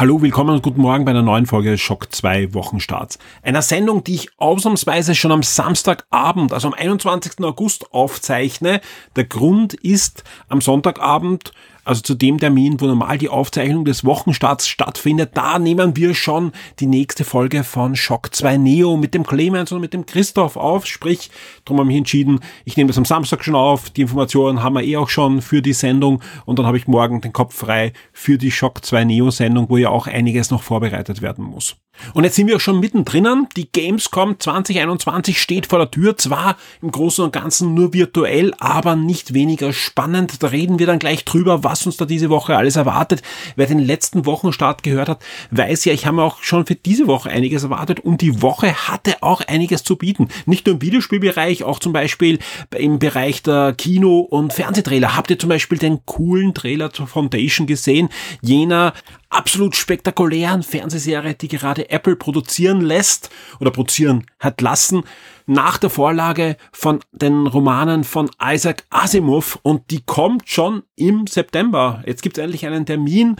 Hallo, willkommen und guten Morgen bei einer neuen Folge Schock 2 Wochenstarts. Einer Sendung, die ich ausnahmsweise schon am Samstagabend, also am 21. August aufzeichne. Der Grund ist, am Sonntagabend also zu dem Termin, wo normal die Aufzeichnung des Wochenstarts stattfindet, da nehmen wir schon die nächste Folge von Shock 2 Neo mit dem Clemens und mit dem Christoph auf. Sprich, darum habe ich entschieden, ich nehme das am Samstag schon auf. Die Informationen haben wir eh auch schon für die Sendung und dann habe ich morgen den Kopf frei für die Shock 2 Neo Sendung, wo ja auch einiges noch vorbereitet werden muss. Und jetzt sind wir auch schon mittendrin. Die Gamescom 2021 steht vor der Tür. Zwar im Großen und Ganzen nur virtuell, aber nicht weniger spannend. Da reden wir dann gleich drüber, was uns da diese Woche alles erwartet. Wer den letzten Wochenstart gehört hat, weiß ja, ich habe auch schon für diese Woche einiges erwartet. Und die Woche hatte auch einiges zu bieten. Nicht nur im Videospielbereich, auch zum Beispiel im Bereich der Kino- und Fernsehtrailer. Habt ihr zum Beispiel den coolen Trailer zur Foundation gesehen? Jener absolut spektakulären Fernsehserie, die gerade Apple produzieren lässt oder produzieren hat lassen, nach der Vorlage von den Romanen von Isaac Asimov und die kommt schon im September. Jetzt gibt es endlich einen Termin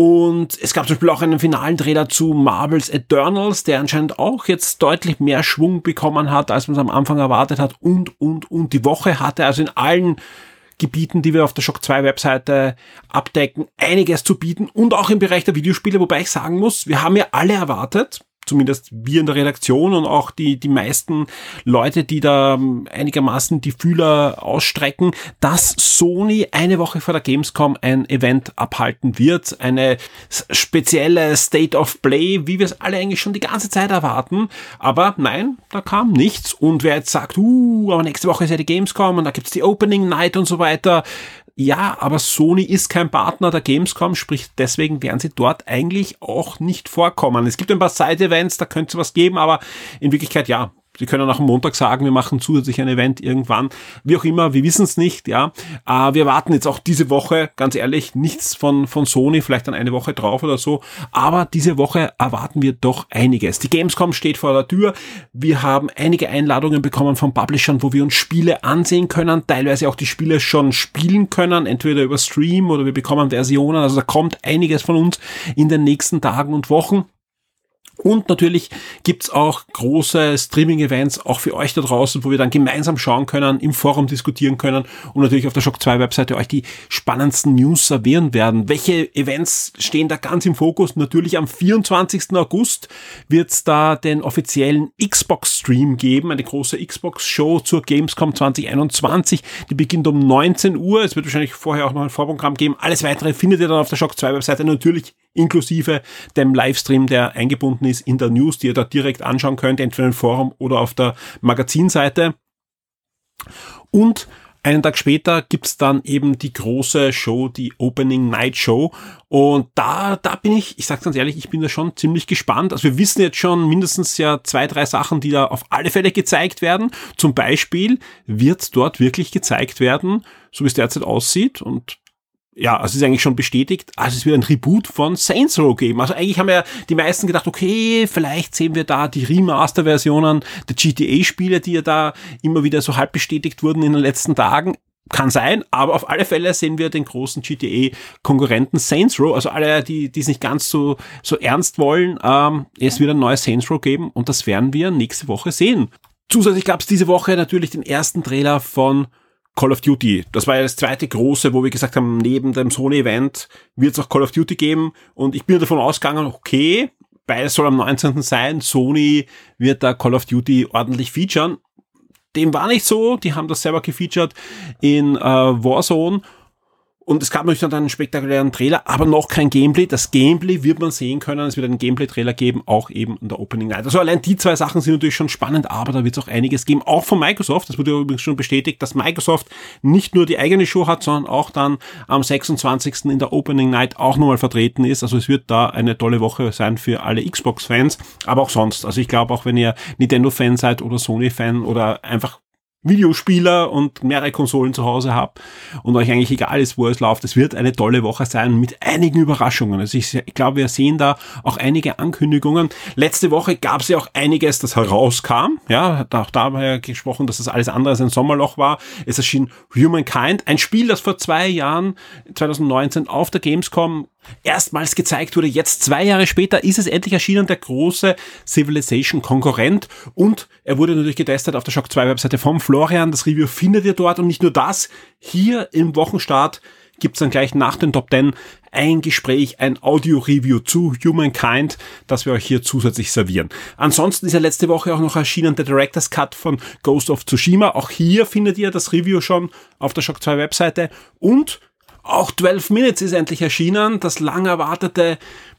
und es gab zum Beispiel auch einen finalen Trailer zu Marvel's Eternals, der anscheinend auch jetzt deutlich mehr Schwung bekommen hat, als man es am Anfang erwartet hat und, und, und. Die Woche hatte also in allen Gebieten, die wir auf der Shock 2 Webseite abdecken, einiges zu bieten und auch im Bereich der Videospiele, wobei ich sagen muss, wir haben ja alle erwartet, zumindest wir in der Redaktion und auch die, die meisten Leute, die da ähm, einigermaßen die Fühler ausstrecken, dass Sony eine Woche vor der Gamescom ein Event abhalten wird. Eine spezielle State of Play, wie wir es alle eigentlich schon die ganze Zeit erwarten. Aber nein, da kam nichts. Und wer jetzt sagt, uh, aber nächste Woche ist ja die Gamescom und da gibt's die Opening Night und so weiter, ja, aber Sony ist kein Partner der Gamescom, sprich deswegen werden sie dort eigentlich auch nicht vorkommen. Es gibt ein paar Side-Events, da könnte es was geben, aber in Wirklichkeit ja, Sie können auch am Montag sagen, wir machen zusätzlich ein Event irgendwann. Wie auch immer, wir wissen es nicht, ja. Äh, wir warten jetzt auch diese Woche, ganz ehrlich, nichts von, von Sony, vielleicht dann eine Woche drauf oder so. Aber diese Woche erwarten wir doch einiges. Die Gamescom steht vor der Tür. Wir haben einige Einladungen bekommen von Publishern, wo wir uns Spiele ansehen können, teilweise auch die Spiele schon spielen können, entweder über Stream oder wir bekommen Versionen. Also da kommt einiges von uns in den nächsten Tagen und Wochen. Und natürlich gibt's auch große Streaming-Events, auch für euch da draußen, wo wir dann gemeinsam schauen können, im Forum diskutieren können und natürlich auf der Shock 2 Webseite euch die spannendsten News servieren werden. Welche Events stehen da ganz im Fokus? Natürlich am 24. August wird's da den offiziellen Xbox-Stream geben, eine große Xbox-Show zur Gamescom 2021. Die beginnt um 19 Uhr. Es wird wahrscheinlich vorher auch noch ein Vorprogramm geben. Alles weitere findet ihr dann auf der Shock 2 Webseite natürlich inklusive dem Livestream, der eingebunden ist in der News, die ihr da direkt anschauen könnt, entweder im Forum oder auf der Magazinseite. Und einen Tag später gibt's dann eben die große Show, die Opening Night Show. Und da, da bin ich, ich sag's ganz ehrlich, ich bin da schon ziemlich gespannt. Also wir wissen jetzt schon mindestens ja zwei, drei Sachen, die da auf alle Fälle gezeigt werden. Zum Beispiel wird dort wirklich gezeigt werden, so wie es derzeit aussieht. Und ja, also es ist eigentlich schon bestätigt, also es wird ein Reboot von Saints Row geben. Also eigentlich haben ja die meisten gedacht, okay, vielleicht sehen wir da die Remaster-Versionen der GTA-Spiele, die ja da immer wieder so halb bestätigt wurden in den letzten Tagen. Kann sein, aber auf alle Fälle sehen wir den großen GTA-Konkurrenten Saints Row, also alle, die die es nicht ganz so, so ernst wollen, ähm, es wird ein neues Saints Row geben und das werden wir nächste Woche sehen. Zusätzlich gab es diese Woche natürlich den ersten Trailer von Call of Duty. Das war ja das zweite große, wo wir gesagt haben, neben dem Sony-Event wird es auch Call of Duty geben. Und ich bin davon ausgegangen, okay, beides soll am 19. sein. Sony wird da Call of Duty ordentlich featuren. Dem war nicht so. Die haben das selber gefeatured in äh, Warzone. Und es gab natürlich dann einen spektakulären Trailer, aber noch kein Gameplay. Das Gameplay wird man sehen können. Es wird einen Gameplay-Trailer geben, auch eben in der Opening Night. Also allein die zwei Sachen sind natürlich schon spannend, aber da wird es auch einiges geben. Auch von Microsoft. Das wurde übrigens schon bestätigt, dass Microsoft nicht nur die eigene Show hat, sondern auch dann am 26. in der Opening Night auch nochmal vertreten ist. Also es wird da eine tolle Woche sein für alle Xbox-Fans, aber auch sonst. Also ich glaube, auch wenn ihr Nintendo-Fan seid oder Sony-Fan oder einfach Videospieler und mehrere Konsolen zu Hause habt und euch eigentlich egal ist, wo es läuft. Es wird eine tolle Woche sein mit einigen Überraschungen. Also ich, ich glaube, wir sehen da auch einige Ankündigungen. Letzte Woche gab es ja auch einiges, das herauskam. Ja, auch da haben ja gesprochen, dass das alles andere als ein Sommerloch war. Es erschien Humankind, ein Spiel, das vor zwei Jahren, 2019, auf der Gamescom erstmals gezeigt wurde. Jetzt zwei Jahre später ist es endlich erschienen, der große Civilization Konkurrent und er wurde natürlich getestet auf der Shock 2 Webseite vom Florian. Das Review findet ihr dort und nicht nur das, hier im Wochenstart gibt's dann gleich nach den Top 10 ein Gespräch, ein Audio-Review zu Humankind, das wir euch hier zusätzlich servieren. Ansonsten ist ja letzte Woche auch noch erschienen der Director's Cut von Ghost of Tsushima. Auch hier findet ihr das Review schon auf der Shock 2 Webseite und auch 12 Minutes ist endlich erschienen, das lang erwartete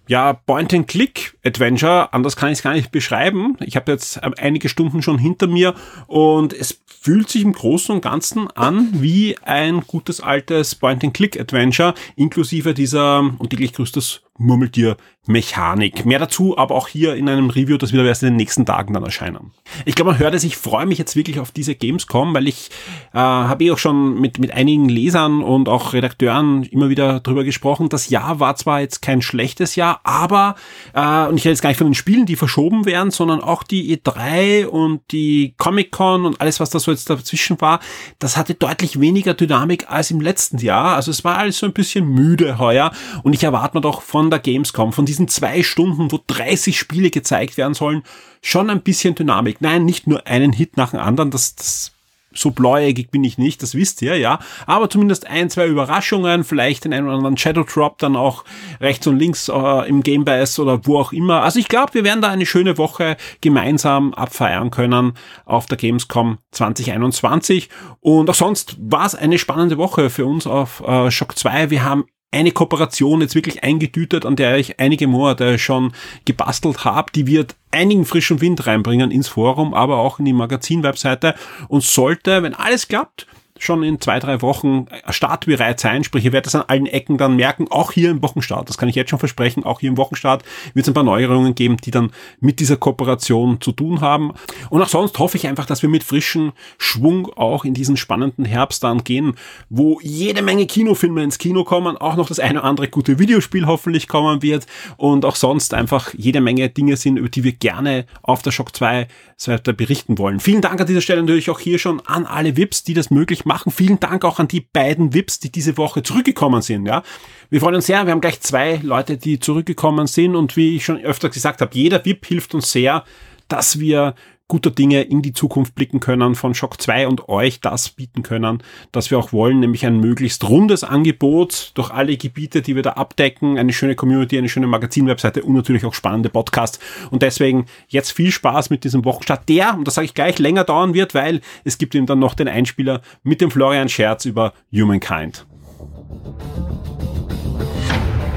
ja, Point-and-Click-Adventure, anders kann ich es gar nicht beschreiben. Ich habe jetzt einige Stunden schon hinter mir und es fühlt sich im Großen und Ganzen an wie ein gutes altes Point-and-Click-Adventure, inklusive dieser und täglich größtes Murmeltier-Mechanik. Mehr dazu aber auch hier in einem Review, das wieder erst in den nächsten Tagen dann erscheinen. Ich glaube, man hört es, ich freue mich jetzt wirklich auf diese Gamescom, weil ich äh, habe eh auch schon mit, mit einigen Lesern und auch Redakteuren immer wieder drüber gesprochen. Das Jahr war zwar jetzt kein schlechtes Jahr, aber, äh, und ich rede jetzt gar nicht von den Spielen, die verschoben werden, sondern auch die E3 und die Comic-Con und alles, was da so jetzt dazwischen war, das hatte deutlich weniger Dynamik als im letzten Jahr. Also es war alles so ein bisschen müde heuer und ich erwarte mir doch von der Gamescom, von diesen zwei Stunden, wo 30 Spiele gezeigt werden sollen, schon ein bisschen Dynamik. Nein, nicht nur einen Hit nach dem anderen, das, das so blauäugig bin ich nicht, das wisst ihr, ja. Aber zumindest ein, zwei Überraschungen, vielleicht den einen oder anderen Shadow Drop dann auch rechts und links äh, im Game Pass oder wo auch immer. Also ich glaube, wir werden da eine schöne Woche gemeinsam abfeiern können auf der Gamescom 2021. Und auch sonst war es eine spannende Woche für uns auf äh, Shock 2. Wir haben eine Kooperation jetzt wirklich eingetütet, an der ich einige Monate schon gebastelt habe. Die wird einigen frischen Wind reinbringen ins Forum, aber auch in die Magazin-Webseite und sollte, wenn alles klappt, schon in zwei, drei Wochen startbereit sein. Sprich, ihr werdet es an allen Ecken dann merken, auch hier im Wochenstart. Das kann ich jetzt schon versprechen. Auch hier im Wochenstart wird es ein paar Neuerungen geben, die dann mit dieser Kooperation zu tun haben. Und auch sonst hoffe ich einfach, dass wir mit frischem Schwung auch in diesen spannenden Herbst dann gehen, wo jede Menge Kinofilme ins Kino kommen, auch noch das eine oder andere gute Videospiel hoffentlich kommen wird und auch sonst einfach jede Menge Dinge sind, über die wir gerne auf der Shock 2 Seite berichten wollen. Vielen Dank an dieser Stelle natürlich auch hier schon an alle VIPs, die das möglich machen. Vielen Dank auch an die beiden VIPs, die diese Woche zurückgekommen sind. Ja, wir freuen uns sehr. Wir haben gleich zwei Leute, die zurückgekommen sind und wie ich schon öfter gesagt habe, jeder VIP hilft uns sehr, dass wir guter Dinge in die Zukunft blicken können von Shock 2 und euch das bieten können, dass wir auch wollen, nämlich ein möglichst rundes Angebot durch alle Gebiete, die wir da abdecken, eine schöne Community, eine schöne Magazin-Webseite und natürlich auch spannende Podcasts. Und deswegen jetzt viel Spaß mit diesem Wochenstart, der, und das sage ich gleich, länger dauern wird, weil es gibt ihm dann noch den Einspieler mit dem Florian Scherz über Humankind.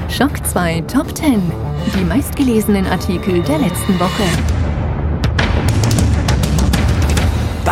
Shock 2 Top 10. Die meistgelesenen Artikel der letzten Woche.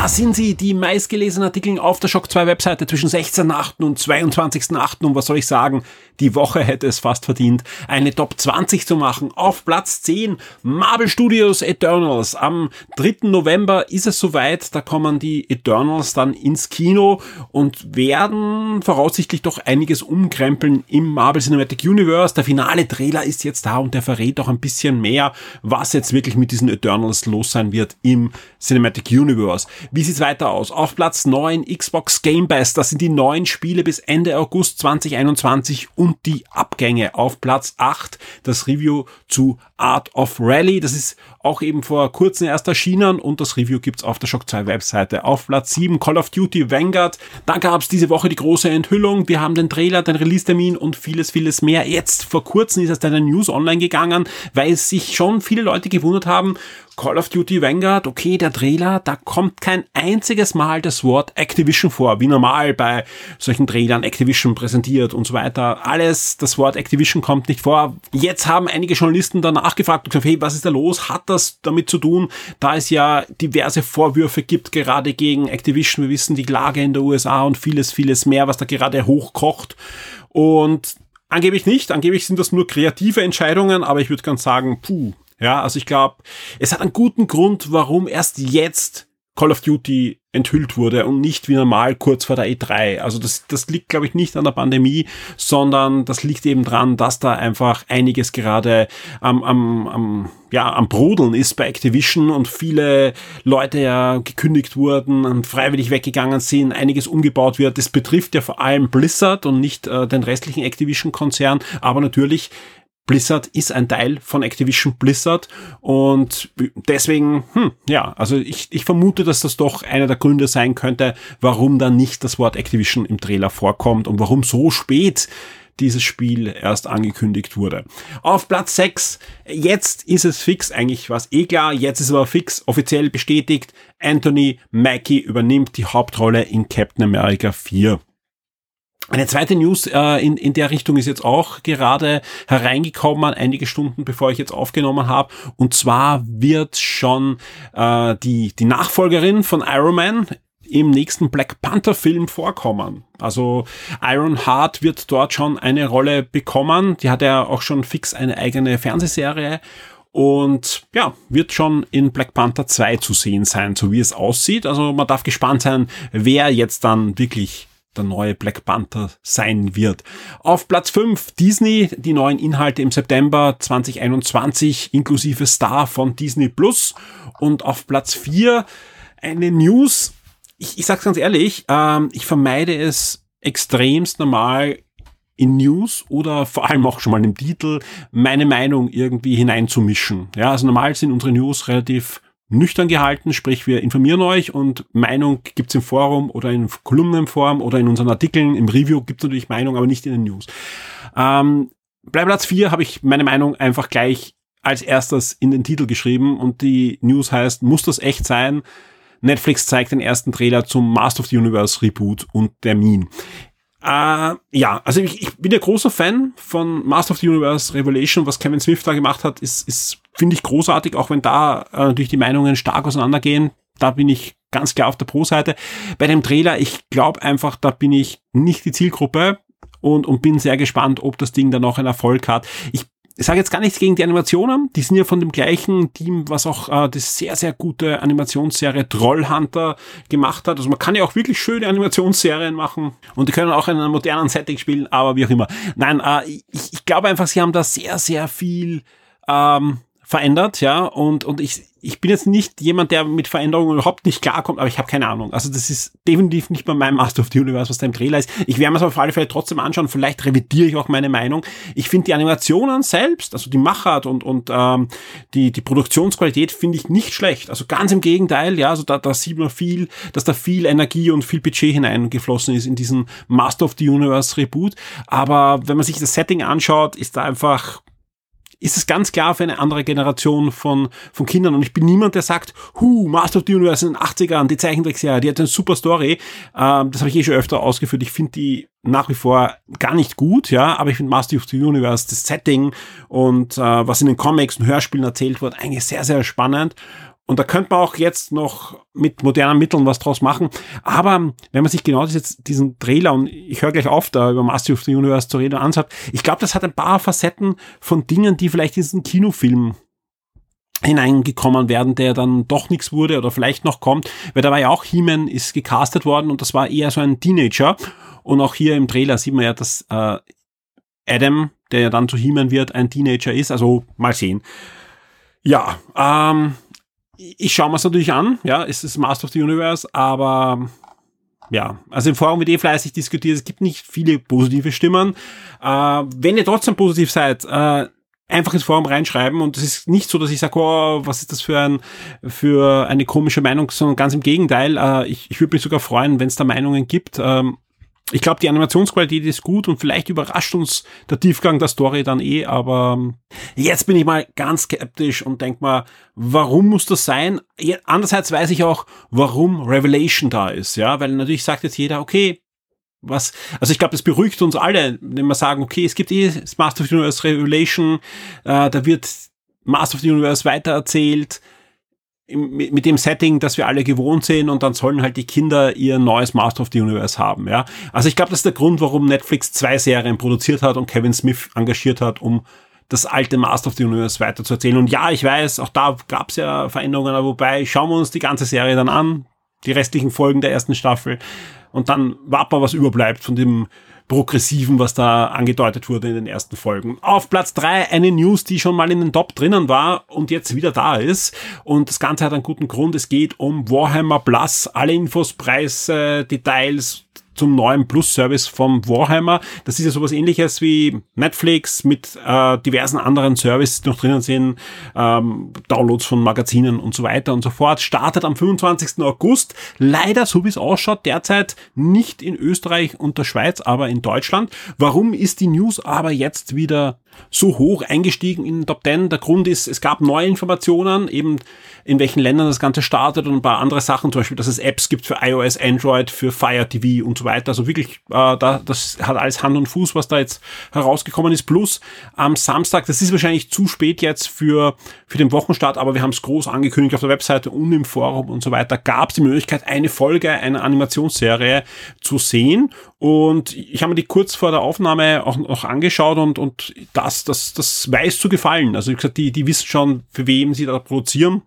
Da sind sie, die meistgelesenen Artikel auf der Shock 2 Webseite zwischen 16.8. und 22.8. Und was soll ich sagen? Die Woche hätte es fast verdient, eine Top 20 zu machen. Auf Platz 10 Marvel Studios Eternals. Am 3. November ist es soweit. Da kommen die Eternals dann ins Kino und werden voraussichtlich doch einiges umkrempeln im Marvel Cinematic Universe. Der finale Trailer ist jetzt da und der verrät auch ein bisschen mehr, was jetzt wirklich mit diesen Eternals los sein wird im Cinematic Universe. Wie sieht's weiter aus? Auf Platz 9 Xbox Game Pass. Das sind die neuen Spiele bis Ende August 2021 und die Abgänge. Auf Platz 8 das Review zu Art of Rally. Das ist auch eben vor kurzem erst erschienen und das Review gibt's auf der Shock 2 Webseite. Auf Platz 7 Call of Duty Vanguard. Da gab's diese Woche die große Enthüllung. Wir haben den Trailer, den Release-Termin und vieles, vieles mehr. Jetzt vor kurzem ist erst eine News online gegangen, weil sich schon viele Leute gewundert haben, Call of Duty Vanguard, okay, der Trailer, da kommt kein einziges Mal das Wort Activision vor, wie normal bei solchen Trailern Activision präsentiert und so weiter. Alles, das Wort Activision kommt nicht vor. Jetzt haben einige Journalisten danach gefragt und gesagt, hey, was ist da los? Hat das damit zu tun, da es ja diverse Vorwürfe gibt, gerade gegen Activision. Wir wissen die Klage in der USA und vieles, vieles mehr, was da gerade hochkocht. Und angeblich nicht. Angeblich sind das nur kreative Entscheidungen, aber ich würde ganz sagen, puh, ja, also ich glaube, es hat einen guten Grund, warum erst jetzt Call of Duty enthüllt wurde und nicht wie normal kurz vor der E3. Also das, das liegt, glaube ich, nicht an der Pandemie, sondern das liegt eben dran, dass da einfach einiges gerade am, am, am, ja, am Brodeln ist bei Activision und viele Leute ja gekündigt wurden freiwillig weggegangen sind, einiges umgebaut wird. Das betrifft ja vor allem Blizzard und nicht äh, den restlichen Activision-Konzern, aber natürlich Blizzard ist ein Teil von Activision Blizzard und deswegen, hm, ja, also ich, ich vermute, dass das doch einer der Gründe sein könnte, warum dann nicht das Wort Activision im Trailer vorkommt und warum so spät dieses Spiel erst angekündigt wurde. Auf Platz 6, jetzt ist es fix, eigentlich war es eh klar, jetzt ist aber fix, offiziell bestätigt, Anthony Mackie übernimmt die Hauptrolle in Captain America 4. Eine zweite News äh, in, in der Richtung ist jetzt auch gerade hereingekommen, einige Stunden bevor ich jetzt aufgenommen habe. Und zwar wird schon äh, die, die Nachfolgerin von Iron Man im nächsten Black Panther Film vorkommen. Also Iron Heart wird dort schon eine Rolle bekommen. Die hat ja auch schon fix eine eigene Fernsehserie und ja, wird schon in Black Panther 2 zu sehen sein, so wie es aussieht. Also man darf gespannt sein, wer jetzt dann wirklich der neue Black Panther sein wird. Auf Platz 5 Disney, die neuen Inhalte im September 2021 inklusive Star von Disney Plus. Und auf Platz 4 eine News. Ich, ich sag's ganz ehrlich, ähm, ich vermeide es extremst normal in News oder vor allem auch schon mal im Titel meine Meinung irgendwie hineinzumischen. Ja, also normal sind unsere News relativ nüchtern gehalten, sprich wir informieren euch und Meinung gibt's im Forum oder in Kolumnenform oder in unseren Artikeln, im Review gibt's natürlich Meinung, aber nicht in den News. Ähm, bei Platz 4 habe ich meine Meinung einfach gleich als erstes in den Titel geschrieben und die News heißt, muss das echt sein? Netflix zeigt den ersten Trailer zum Master of the Universe Reboot und Termin. Äh, ja, also ich, ich bin ja großer Fan von Master of the Universe Revelation. Was Kevin Smith da gemacht hat, ist, ist finde ich großartig, auch wenn da äh, natürlich die Meinungen stark auseinandergehen. Da bin ich ganz klar auf der Pro-Seite. Bei dem Trailer, ich glaube einfach, da bin ich nicht die Zielgruppe und, und bin sehr gespannt, ob das Ding dann auch einen Erfolg hat. Ich ich sage jetzt gar nichts gegen die Animationen, die sind ja von dem gleichen Team, was auch äh, das sehr, sehr gute Animationsserie Trollhunter gemacht hat. Also man kann ja auch wirklich schöne Animationsserien machen und die können auch in einem modernen Setting spielen, aber wie auch immer. Nein, äh, ich, ich glaube einfach, sie haben da sehr, sehr viel ähm, verändert, ja, und, und ich, ich bin jetzt nicht jemand, der mit Veränderungen überhaupt nicht klarkommt, aber ich habe keine Ahnung. Also das ist definitiv nicht bei meinem Master of the Universe, was da im Trailer ist. Ich werde mir es auf alle Fälle trotzdem anschauen, vielleicht revidiere ich auch meine Meinung. Ich finde die Animationen selbst, also die Machart und, und ähm, die, die Produktionsqualität finde ich nicht schlecht. Also ganz im Gegenteil, ja, also da, da sieht man viel, dass da viel Energie und viel Budget hineingeflossen ist in diesen Master of the Universe Reboot. Aber wenn man sich das Setting anschaut, ist da einfach ist es ganz klar für eine andere Generation von, von Kindern. Und ich bin niemand, der sagt, hu, Master of the Universe in den 80ern, die Zeichentricksserie, die hat eine super Story. Ähm, das habe ich eh schon öfter ausgeführt. Ich finde die nach wie vor gar nicht gut, ja, aber ich finde Master of the Universe, das Setting und äh, was in den Comics und Hörspielen erzählt wird, eigentlich sehr, sehr spannend. Und da könnte man auch jetzt noch mit modernen Mitteln was draus machen. Aber wenn man sich genau jetzt diesen Trailer, und ich höre gleich auf, da über Master of the Universe zu reden, anschaut, ich glaube, das hat ein paar Facetten von Dingen, die vielleicht in diesen Kinofilm hineingekommen werden, der dann doch nichts wurde oder vielleicht noch kommt, weil da war ja auch He-Man ist gecastet worden und das war eher so ein Teenager und auch hier im Trailer sieht man ja, dass äh, Adam, der ja dann zu He-Man wird, ein Teenager ist, also mal sehen. Ja, ähm, ich schaue mir es natürlich an, ja, es ist Master of the Universe, aber ja, also im Forum wird eh fleißig diskutiert, es gibt nicht viele positive Stimmen. Äh, wenn ihr trotzdem positiv seid, äh, einfach ins Forum reinschreiben und es ist nicht so, dass ich sage, oh, was ist das für ein für eine komische Meinung, sondern ganz im Gegenteil. Äh, ich ich würde mich sogar freuen, wenn es da Meinungen gibt. Ähm, ich glaube, die Animationsqualität ist gut und vielleicht überrascht uns der Tiefgang der Story dann eh, aber ähm, jetzt bin ich mal ganz skeptisch und denk mal, warum muss das sein? Andererseits weiß ich auch, warum Revelation da ist, ja, weil natürlich sagt jetzt jeder, okay, was, also ich glaube, das beruhigt uns alle, wenn wir sagen, okay, es gibt eh das Master of the Universe Revelation, äh, da wird Master of the Universe weitererzählt, mit dem Setting, das wir alle gewohnt sind und dann sollen halt die Kinder ihr neues Master of the Universe haben, ja. Also ich glaube, das ist der Grund, warum Netflix zwei Serien produziert hat und Kevin Smith engagiert hat, um das alte Master of the Universe weiterzuerzählen. Und ja, ich weiß, auch da gab es ja Veränderungen, aber wobei, schauen wir uns die ganze Serie dann an, die restlichen Folgen der ersten Staffel und dann warten wir, was überbleibt von dem Progressiven, was da angedeutet wurde in den ersten Folgen. Auf Platz drei eine News, die schon mal in den Top drinnen war und jetzt wieder da ist. Und das Ganze hat einen guten Grund. Es geht um Warhammer Plus. Alle Infos, Preise, Details, zum neuen Plus-Service vom Warhammer. Das ist ja sowas ähnliches wie Netflix mit äh, diversen anderen Services, die noch drinnen sind, ähm, Downloads von Magazinen und so weiter und so fort. Startet am 25. August. Leider, so wie es ausschaut, derzeit nicht in Österreich und der Schweiz, aber in Deutschland. Warum ist die News aber jetzt wieder so hoch eingestiegen in den Top 10? Der Grund ist, es gab neue Informationen, eben in welchen Ländern das Ganze startet und ein paar andere Sachen, zum Beispiel, dass es Apps gibt für iOS, Android, für Fire TV und so weiter. Also wirklich, äh, da, das hat alles Hand und Fuß, was da jetzt herausgekommen ist. Plus am Samstag, das ist wahrscheinlich zu spät jetzt für, für den Wochenstart, aber wir haben es groß angekündigt auf der Webseite und im Forum und so weiter, gab es die Möglichkeit, eine Folge einer Animationsserie zu sehen. Und ich habe mir die kurz vor der Aufnahme auch noch angeschaut und, und das, das, das weiß zu gefallen. Also wie gesagt, die, die wissen schon, für wem sie da produzieren.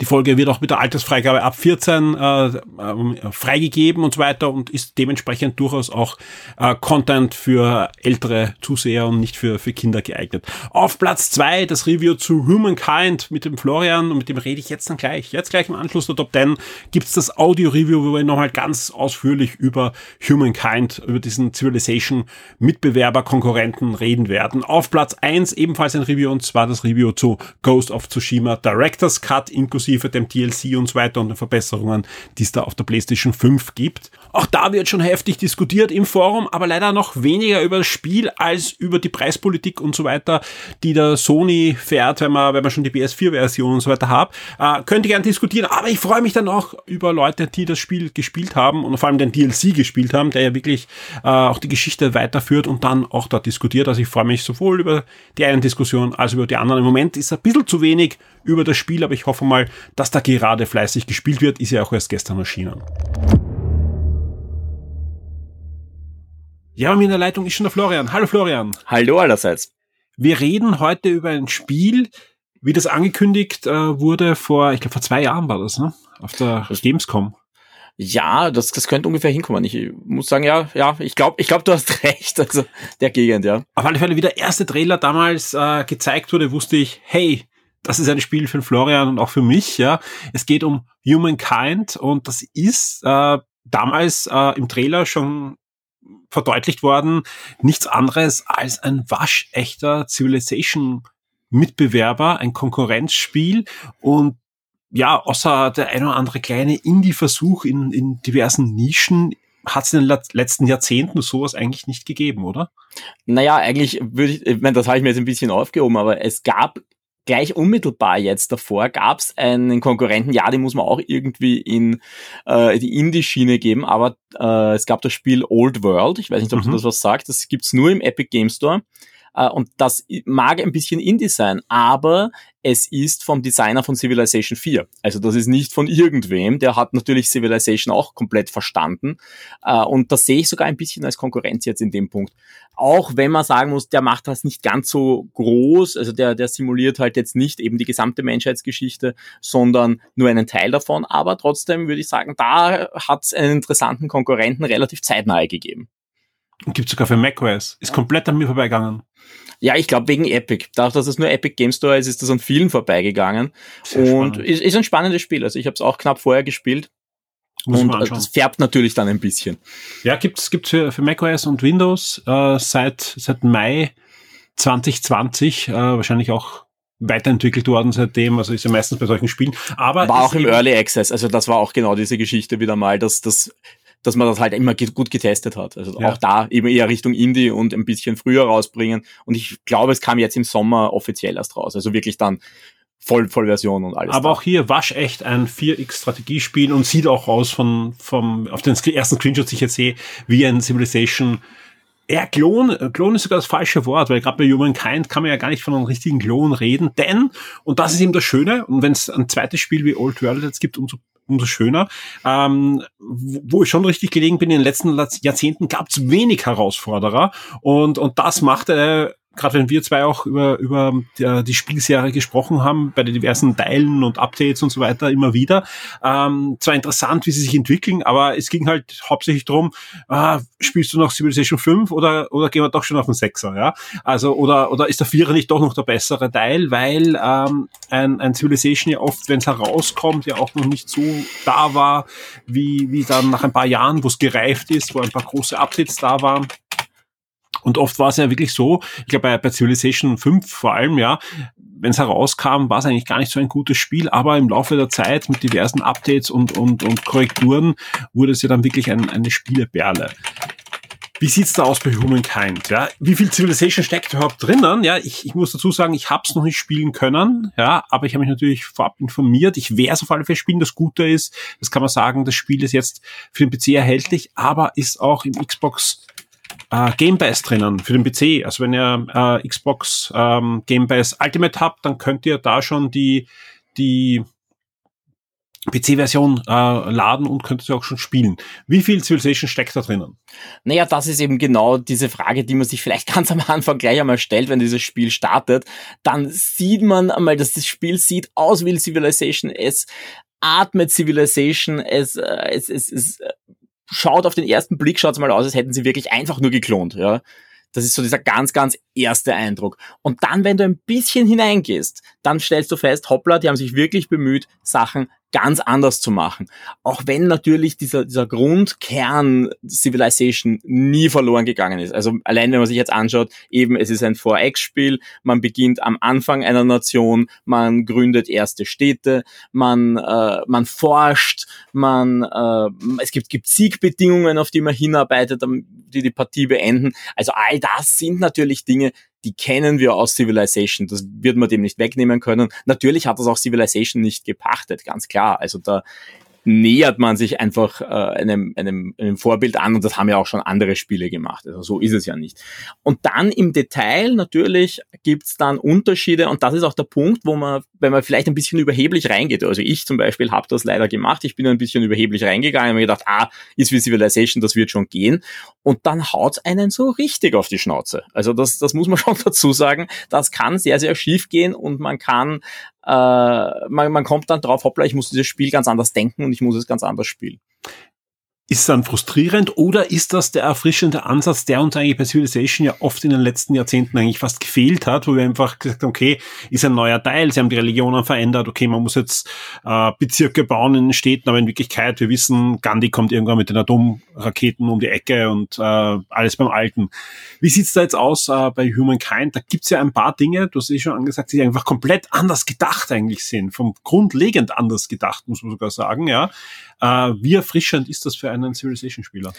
Die Folge wird auch mit der Altersfreigabe ab 14 äh, äh, freigegeben und so weiter und ist dementsprechend durchaus auch äh, Content für ältere Zuseher und nicht für, für Kinder geeignet. Auf Platz zwei das Review zu Humankind mit dem Florian und mit dem rede ich jetzt dann gleich. Jetzt gleich im Anschluss der Top 10 gibt's das Audio-Review, wo wir nochmal ganz ausführlich über Humankind, über diesen Civilization-Mitbewerber, Konkurrenten reden werden. Auf Platz eins ebenfalls ein Review und zwar das Review zu Ghost of Tsushima Director's Cut inklusive dem TLC und so weiter und den Verbesserungen, die es da auf der PlayStation 5 gibt. Auch da wird schon heftig diskutiert im Forum, aber leider noch weniger über das Spiel als über die Preispolitik und so weiter, die der Sony fährt, wenn man, wenn man schon die PS4-Version und so weiter hat. Äh, könnte gern diskutieren, aber ich freue mich dann auch über Leute, die das Spiel gespielt haben und vor allem den DLC gespielt haben, der ja wirklich äh, auch die Geschichte weiterführt und dann auch dort diskutiert. Also ich freue mich sowohl über die einen Diskussion als über die anderen. Im Moment ist ein bisschen zu wenig über das Spiel, aber ich hoffe mal, dass da gerade fleißig gespielt wird. Ist ja auch erst gestern erschienen. Ja, mir in der Leitung ist schon der Florian. Hallo Florian. Hallo allerseits. Wir reden heute über ein Spiel, wie das angekündigt äh, wurde vor, ich glaube vor zwei Jahren war das, ne? Auf der Gamescom. Ja, das, das könnte ungefähr hinkommen. Ich muss sagen, ja, ja, ich glaube, ich glaube, du hast recht. Also der Gegend, ja. Auf alle Fälle, wie der erste Trailer damals äh, gezeigt wurde, wusste ich, hey, das ist ein Spiel für Florian und auch für mich, ja. Es geht um Humankind und das ist äh, damals äh, im Trailer schon verdeutlicht worden, nichts anderes als ein waschechter Civilization Mitbewerber, ein Konkurrenzspiel und ja, außer der ein oder andere kleine Indie-Versuch in, in diversen Nischen hat es in den letzten Jahrzehnten sowas eigentlich nicht gegeben, oder? Naja, eigentlich würde ich, ich meine, das habe ich mir jetzt ein bisschen aufgehoben, aber es gab gleich unmittelbar jetzt davor gab es einen Konkurrenten, ja, den muss man auch irgendwie in äh, die Indie-Schiene geben, aber äh, es gab das Spiel Old World, ich weiß nicht, ob mhm. du das was sagt, das gibt's nur im Epic Game Store. Äh, und das mag ein bisschen Indie sein, aber es ist vom Designer von Civilization 4. Also das ist nicht von irgendwem. Der hat natürlich Civilization auch komplett verstanden. Äh, und das sehe ich sogar ein bisschen als Konkurrenz jetzt in dem Punkt. Auch wenn man sagen muss, der macht das nicht ganz so groß. Also der, der simuliert halt jetzt nicht eben die gesamte Menschheitsgeschichte, sondern nur einen Teil davon. Aber trotzdem würde ich sagen, da hat es einen interessanten Konkurrenten relativ zeitnah gegeben. Gibt sogar für macOS. Ist komplett an mir vorbeigegangen. Ja, ich glaube wegen Epic. Dadurch, dass es nur Epic Game Store ist, ist das an vielen vorbeigegangen. Sehr und ist, ist ein spannendes Spiel. Also ich habe es auch knapp vorher gespielt. Muss und das färbt natürlich dann ein bisschen. Ja, gibt's gibt's für, für macOS und Windows äh, seit seit Mai 2020, äh, wahrscheinlich auch weiterentwickelt worden seitdem, also ist ja meistens bei solchen Spielen. Aber war auch im Early Access, also das war auch genau diese Geschichte wieder mal, dass das dass man das halt immer gut getestet hat. Also ja. auch da eben eher Richtung Indie und ein bisschen früher rausbringen. Und ich glaube, es kam jetzt im Sommer offiziell erst raus. Also wirklich dann Voll, Vollversion und alles. Aber da. auch hier waschecht ein 4X-Strategiespiel und sieht auch aus von, vom, auf den ersten Screenshots, die ich jetzt sehe, wie ein Civilization ja, Klon, Klon ist sogar das falsche Wort, weil gerade bei Humankind kann man ja gar nicht von einem richtigen Klon reden, denn, und das ist eben das Schöne, und wenn es ein zweites Spiel wie Old World jetzt gibt, umso, umso schöner, ähm, wo ich schon richtig gelegen bin, in den letzten Jahrzehnten gab es wenig Herausforderer und, und das machte gerade wenn wir zwei auch über, über die, die Spielserie gesprochen haben, bei den diversen Teilen und Updates und so weiter immer wieder, ähm, zwar interessant, wie sie sich entwickeln, aber es ging halt hauptsächlich drum, ah, spielst du noch Civilization 5 oder, oder gehen wir doch schon auf den Sechser, ja? Also, oder, oder ist der Vierer nicht doch noch der bessere Teil, weil ähm, ein, ein Civilization ja oft, wenn es herauskommt, ja auch noch nicht so da war, wie, wie dann nach ein paar Jahren, wo es gereift ist, wo ein paar große Updates da waren. Und oft war es ja wirklich so, ich glaube bei, bei Civilization 5 vor allem, ja, wenn es herauskam, war es eigentlich gar nicht so ein gutes Spiel, aber im Laufe der Zeit mit diversen Updates und, und, und Korrekturen wurde es ja dann wirklich ein, eine Spieleperle. Wie sieht's da aus bei Humankind? Ja, wie viel Civilization steckt überhaupt drinnen? Ja, ich, ich muss dazu sagen, ich habe es noch nicht spielen können, ja, aber ich habe mich natürlich vorab informiert. Ich werde es auf alle Fälle spielen. Das Gute ist, das kann man sagen, das Spiel ist jetzt für den PC erhältlich, aber ist auch im Xbox äh, Game Pass drinnen für den PC. Also wenn ihr äh, Xbox ähm, Game Pass Ultimate habt, dann könnt ihr da schon die, die PC-Version äh, laden und könnt ihr auch schon spielen. Wie viel Civilization steckt da drinnen? Naja, das ist eben genau diese Frage, die man sich vielleicht ganz am Anfang gleich einmal stellt, wenn dieses Spiel startet. Dann sieht man einmal, dass das Spiel sieht aus wie Civilization. Es atmet Civilization. Es, äh, es, es, es schaut auf den ersten Blick, schaut es mal aus, als hätten sie wirklich einfach nur geklont, ja. Das ist so dieser ganz, ganz erste Eindruck. Und dann, wenn du ein bisschen hineingehst, dann stellst du fest, hoppla, die haben sich wirklich bemüht, Sachen ganz anders zu machen. Auch wenn natürlich dieser, dieser Grundkern Civilization nie verloren gegangen ist. Also allein wenn man sich jetzt anschaut, eben es ist ein 4X-Spiel, man beginnt am Anfang einer Nation, man gründet erste Städte, man, äh, man forscht, man, äh, es gibt, gibt Siegbedingungen, auf die man hinarbeitet, die die Partie beenden. Also all das sind natürlich Dinge, die kennen wir aus Civilization. Das wird man dem nicht wegnehmen können. Natürlich hat das auch Civilization nicht gepachtet, ganz klar. Also da nähert man sich einfach äh, einem, einem, einem Vorbild an und das haben ja auch schon andere Spiele gemacht. Also so ist es ja nicht. Und dann im Detail natürlich gibt's dann Unterschiede und das ist auch der Punkt, wo man, wenn man vielleicht ein bisschen überheblich reingeht, also ich zum Beispiel habe das leider gemacht, ich bin ein bisschen überheblich reingegangen und mir gedacht, ah, ist wie Civilization, das wird schon gehen. Und dann haut's einen so richtig auf die Schnauze. Also das, das muss man schon dazu sagen, das kann sehr, sehr schief gehen und man kann man, man kommt dann drauf, hoppla, ich muss dieses Spiel ganz anders denken und ich muss es ganz anders spielen. Ist dann frustrierend oder ist das der erfrischende Ansatz, der uns eigentlich bei Civilization ja oft in den letzten Jahrzehnten eigentlich fast gefehlt hat, wo wir einfach gesagt haben, okay, ist ein neuer Teil, sie haben die Religionen verändert, okay, man muss jetzt äh, Bezirke bauen in den Städten, aber in Wirklichkeit, wir wissen, Gandhi kommt irgendwann mit den Atomraketen um die Ecke und äh, alles beim Alten. Wie sieht's da jetzt aus äh, bei Humankind? Da gibt's ja ein paar Dinge, du hast eh schon angesagt, die einfach komplett anders gedacht eigentlich sind, vom grundlegend anders gedacht, muss man sogar sagen, ja. Äh, wie erfrischend ist das für einen Civilization-Spieler?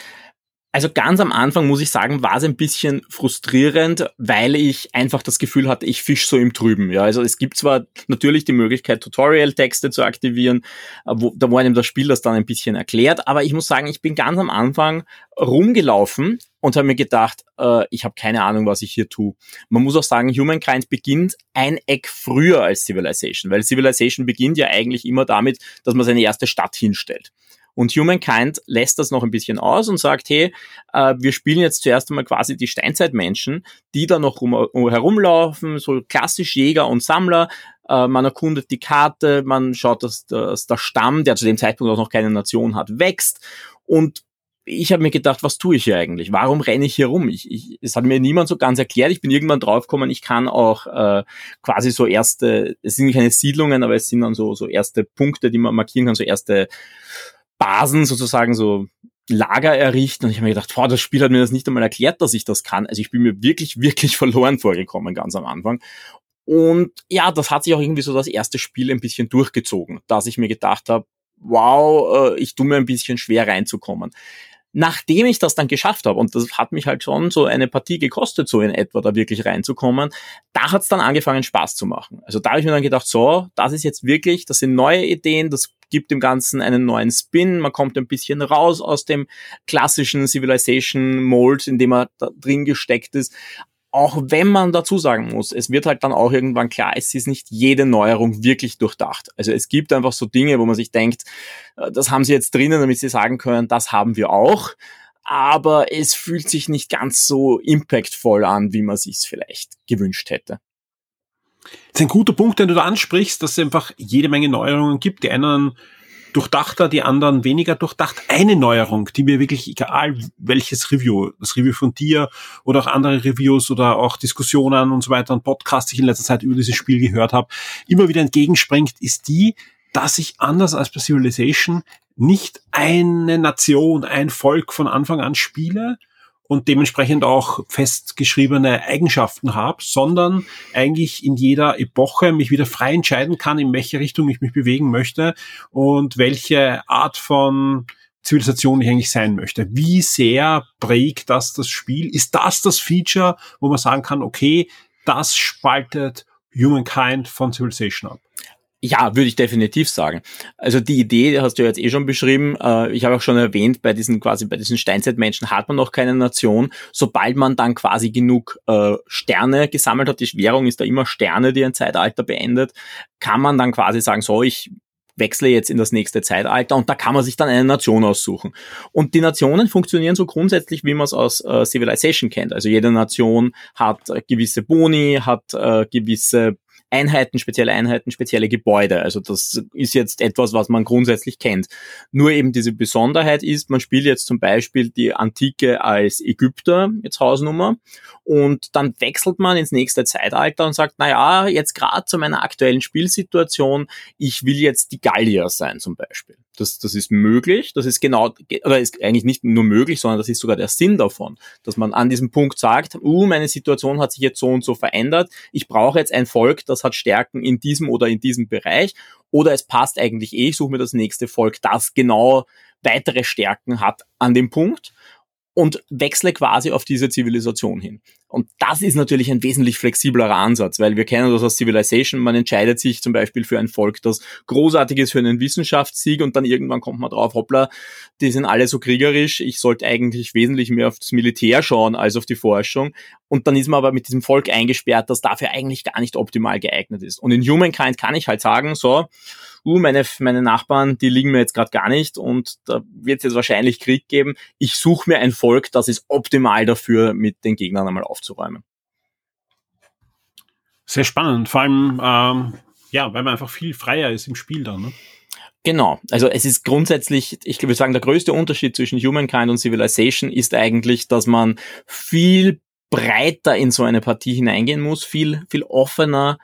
Also ganz am Anfang muss ich sagen, war es ein bisschen frustrierend, weil ich einfach das Gefühl hatte, ich fisch so im Trüben. Ja, also es gibt zwar natürlich die Möglichkeit, Tutorial-Texte zu aktivieren, äh, wo, da wo einem das Spiel das dann ein bisschen erklärt, aber ich muss sagen, ich bin ganz am Anfang rumgelaufen und habe mir gedacht, äh, ich habe keine Ahnung, was ich hier tue. Man muss auch sagen, Humankind beginnt ein Eck früher als Civilization, weil Civilization beginnt ja eigentlich immer damit, dass man seine erste Stadt hinstellt. Und Humankind lässt das noch ein bisschen aus und sagt, hey, äh, wir spielen jetzt zuerst einmal quasi die Steinzeitmenschen, die da noch rum, herumlaufen, so klassisch Jäger und Sammler. Äh, man erkundet die Karte, man schaut, dass, dass der Stamm, der zu dem Zeitpunkt auch noch keine Nation hat, wächst. Und ich habe mir gedacht, was tue ich hier eigentlich? Warum renne ich hier rum? Ich, ich, es hat mir niemand so ganz erklärt. Ich bin irgendwann draufgekommen, ich kann auch äh, quasi so erste, es sind keine Siedlungen, aber es sind dann so, so erste Punkte, die man markieren kann, so erste Basen sozusagen, so Lager errichten und ich habe mir gedacht, boah, das Spiel hat mir das nicht einmal erklärt, dass ich das kann. Also ich bin mir wirklich, wirklich verloren vorgekommen ganz am Anfang. Und ja, das hat sich auch irgendwie so das erste Spiel ein bisschen durchgezogen, dass ich mir gedacht habe, wow, äh, ich tue mir ein bisschen schwer reinzukommen. Nachdem ich das dann geschafft habe, und das hat mich halt schon so eine Partie gekostet, so in etwa da wirklich reinzukommen, da hat es dann angefangen Spaß zu machen. Also da habe ich mir dann gedacht, so, das ist jetzt wirklich, das sind neue Ideen, das gibt dem Ganzen einen neuen Spin, man kommt ein bisschen raus aus dem klassischen Civilization Mold, in dem er da drin gesteckt ist. Auch wenn man dazu sagen muss, es wird halt dann auch irgendwann klar, es ist nicht jede Neuerung wirklich durchdacht. Also es gibt einfach so Dinge, wo man sich denkt, äh, das haben sie jetzt drinnen, damit sie sagen können, das haben wir auch. Aber es fühlt sich nicht ganz so impactvoll an, wie man sich vielleicht gewünscht hätte. Das ist ein guter Punkt, den du da ansprichst, dass es einfach jede Menge Neuerungen gibt. Die einen durchdachter, die anderen weniger durchdacht. Eine Neuerung, die mir wirklich, egal welches Review, das Review von dir oder auch andere Reviews oder auch Diskussionen und so weiter und Podcasts, die ich in letzter Zeit über dieses Spiel gehört habe, immer wieder entgegenspringt, ist die, dass ich anders als bei Civilization nicht eine Nation, ein Volk von Anfang an spiele, und dementsprechend auch festgeschriebene Eigenschaften habe, sondern eigentlich in jeder Epoche mich wieder frei entscheiden kann, in welche Richtung ich mich bewegen möchte und welche Art von Zivilisation ich eigentlich sein möchte. Wie sehr prägt das das Spiel? Ist das das Feature, wo man sagen kann, okay, das spaltet Humankind von Civilization ab? Ja, würde ich definitiv sagen. Also die Idee hast du jetzt eh schon beschrieben. Äh, ich habe auch schon erwähnt, bei diesen quasi bei diesen Steinzeitmenschen hat man noch keine Nation. Sobald man dann quasi genug äh, Sterne gesammelt hat, die Währung ist da immer Sterne, die ein Zeitalter beendet, kann man dann quasi sagen, so ich wechsle jetzt in das nächste Zeitalter und da kann man sich dann eine Nation aussuchen. Und die Nationen funktionieren so grundsätzlich, wie man es aus äh, Civilization kennt. Also jede Nation hat äh, gewisse Boni, hat äh, gewisse Einheiten, spezielle Einheiten, spezielle Gebäude. Also das ist jetzt etwas, was man grundsätzlich kennt. Nur eben diese Besonderheit ist, man spielt jetzt zum Beispiel die Antike als Ägypter, jetzt Hausnummer, und dann wechselt man ins nächste Zeitalter und sagt, na ja, jetzt gerade zu meiner aktuellen Spielsituation, ich will jetzt die Gallier sein zum Beispiel. Das, das ist möglich, das ist genau, oder ist eigentlich nicht nur möglich, sondern das ist sogar der Sinn davon, dass man an diesem Punkt sagt, uh, meine Situation hat sich jetzt so und so verändert, ich brauche jetzt ein Volk, das hat Stärken in diesem oder in diesem Bereich, oder es passt eigentlich eh, ich suche mir das nächste Volk, das genau weitere Stärken hat an dem Punkt und wechsle quasi auf diese Zivilisation hin. Und das ist natürlich ein wesentlich flexiblerer Ansatz, weil wir kennen das aus Civilization. Man entscheidet sich zum Beispiel für ein Volk, das großartig ist für einen Wissenschaftssieg und dann irgendwann kommt man drauf, hoppla, die sind alle so kriegerisch. Ich sollte eigentlich wesentlich mehr auf das Militär schauen als auf die Forschung. Und dann ist man aber mit diesem Volk eingesperrt, das dafür eigentlich gar nicht optimal geeignet ist. Und in Humankind kann ich halt sagen, so, uh, meine, meine Nachbarn, die liegen mir jetzt gerade gar nicht und da wird es jetzt wahrscheinlich Krieg geben. Ich suche mir ein Volk, das ist optimal dafür, mit den Gegnern einmal aufzuräumen. Sehr spannend, vor allem, ähm, ja, weil man einfach viel freier ist im Spiel dann. Ne? Genau, also es ist grundsätzlich, ich würde sagen, der größte Unterschied zwischen Humankind und Civilization ist eigentlich, dass man viel breiter in so eine Partie hineingehen muss, viel, viel offener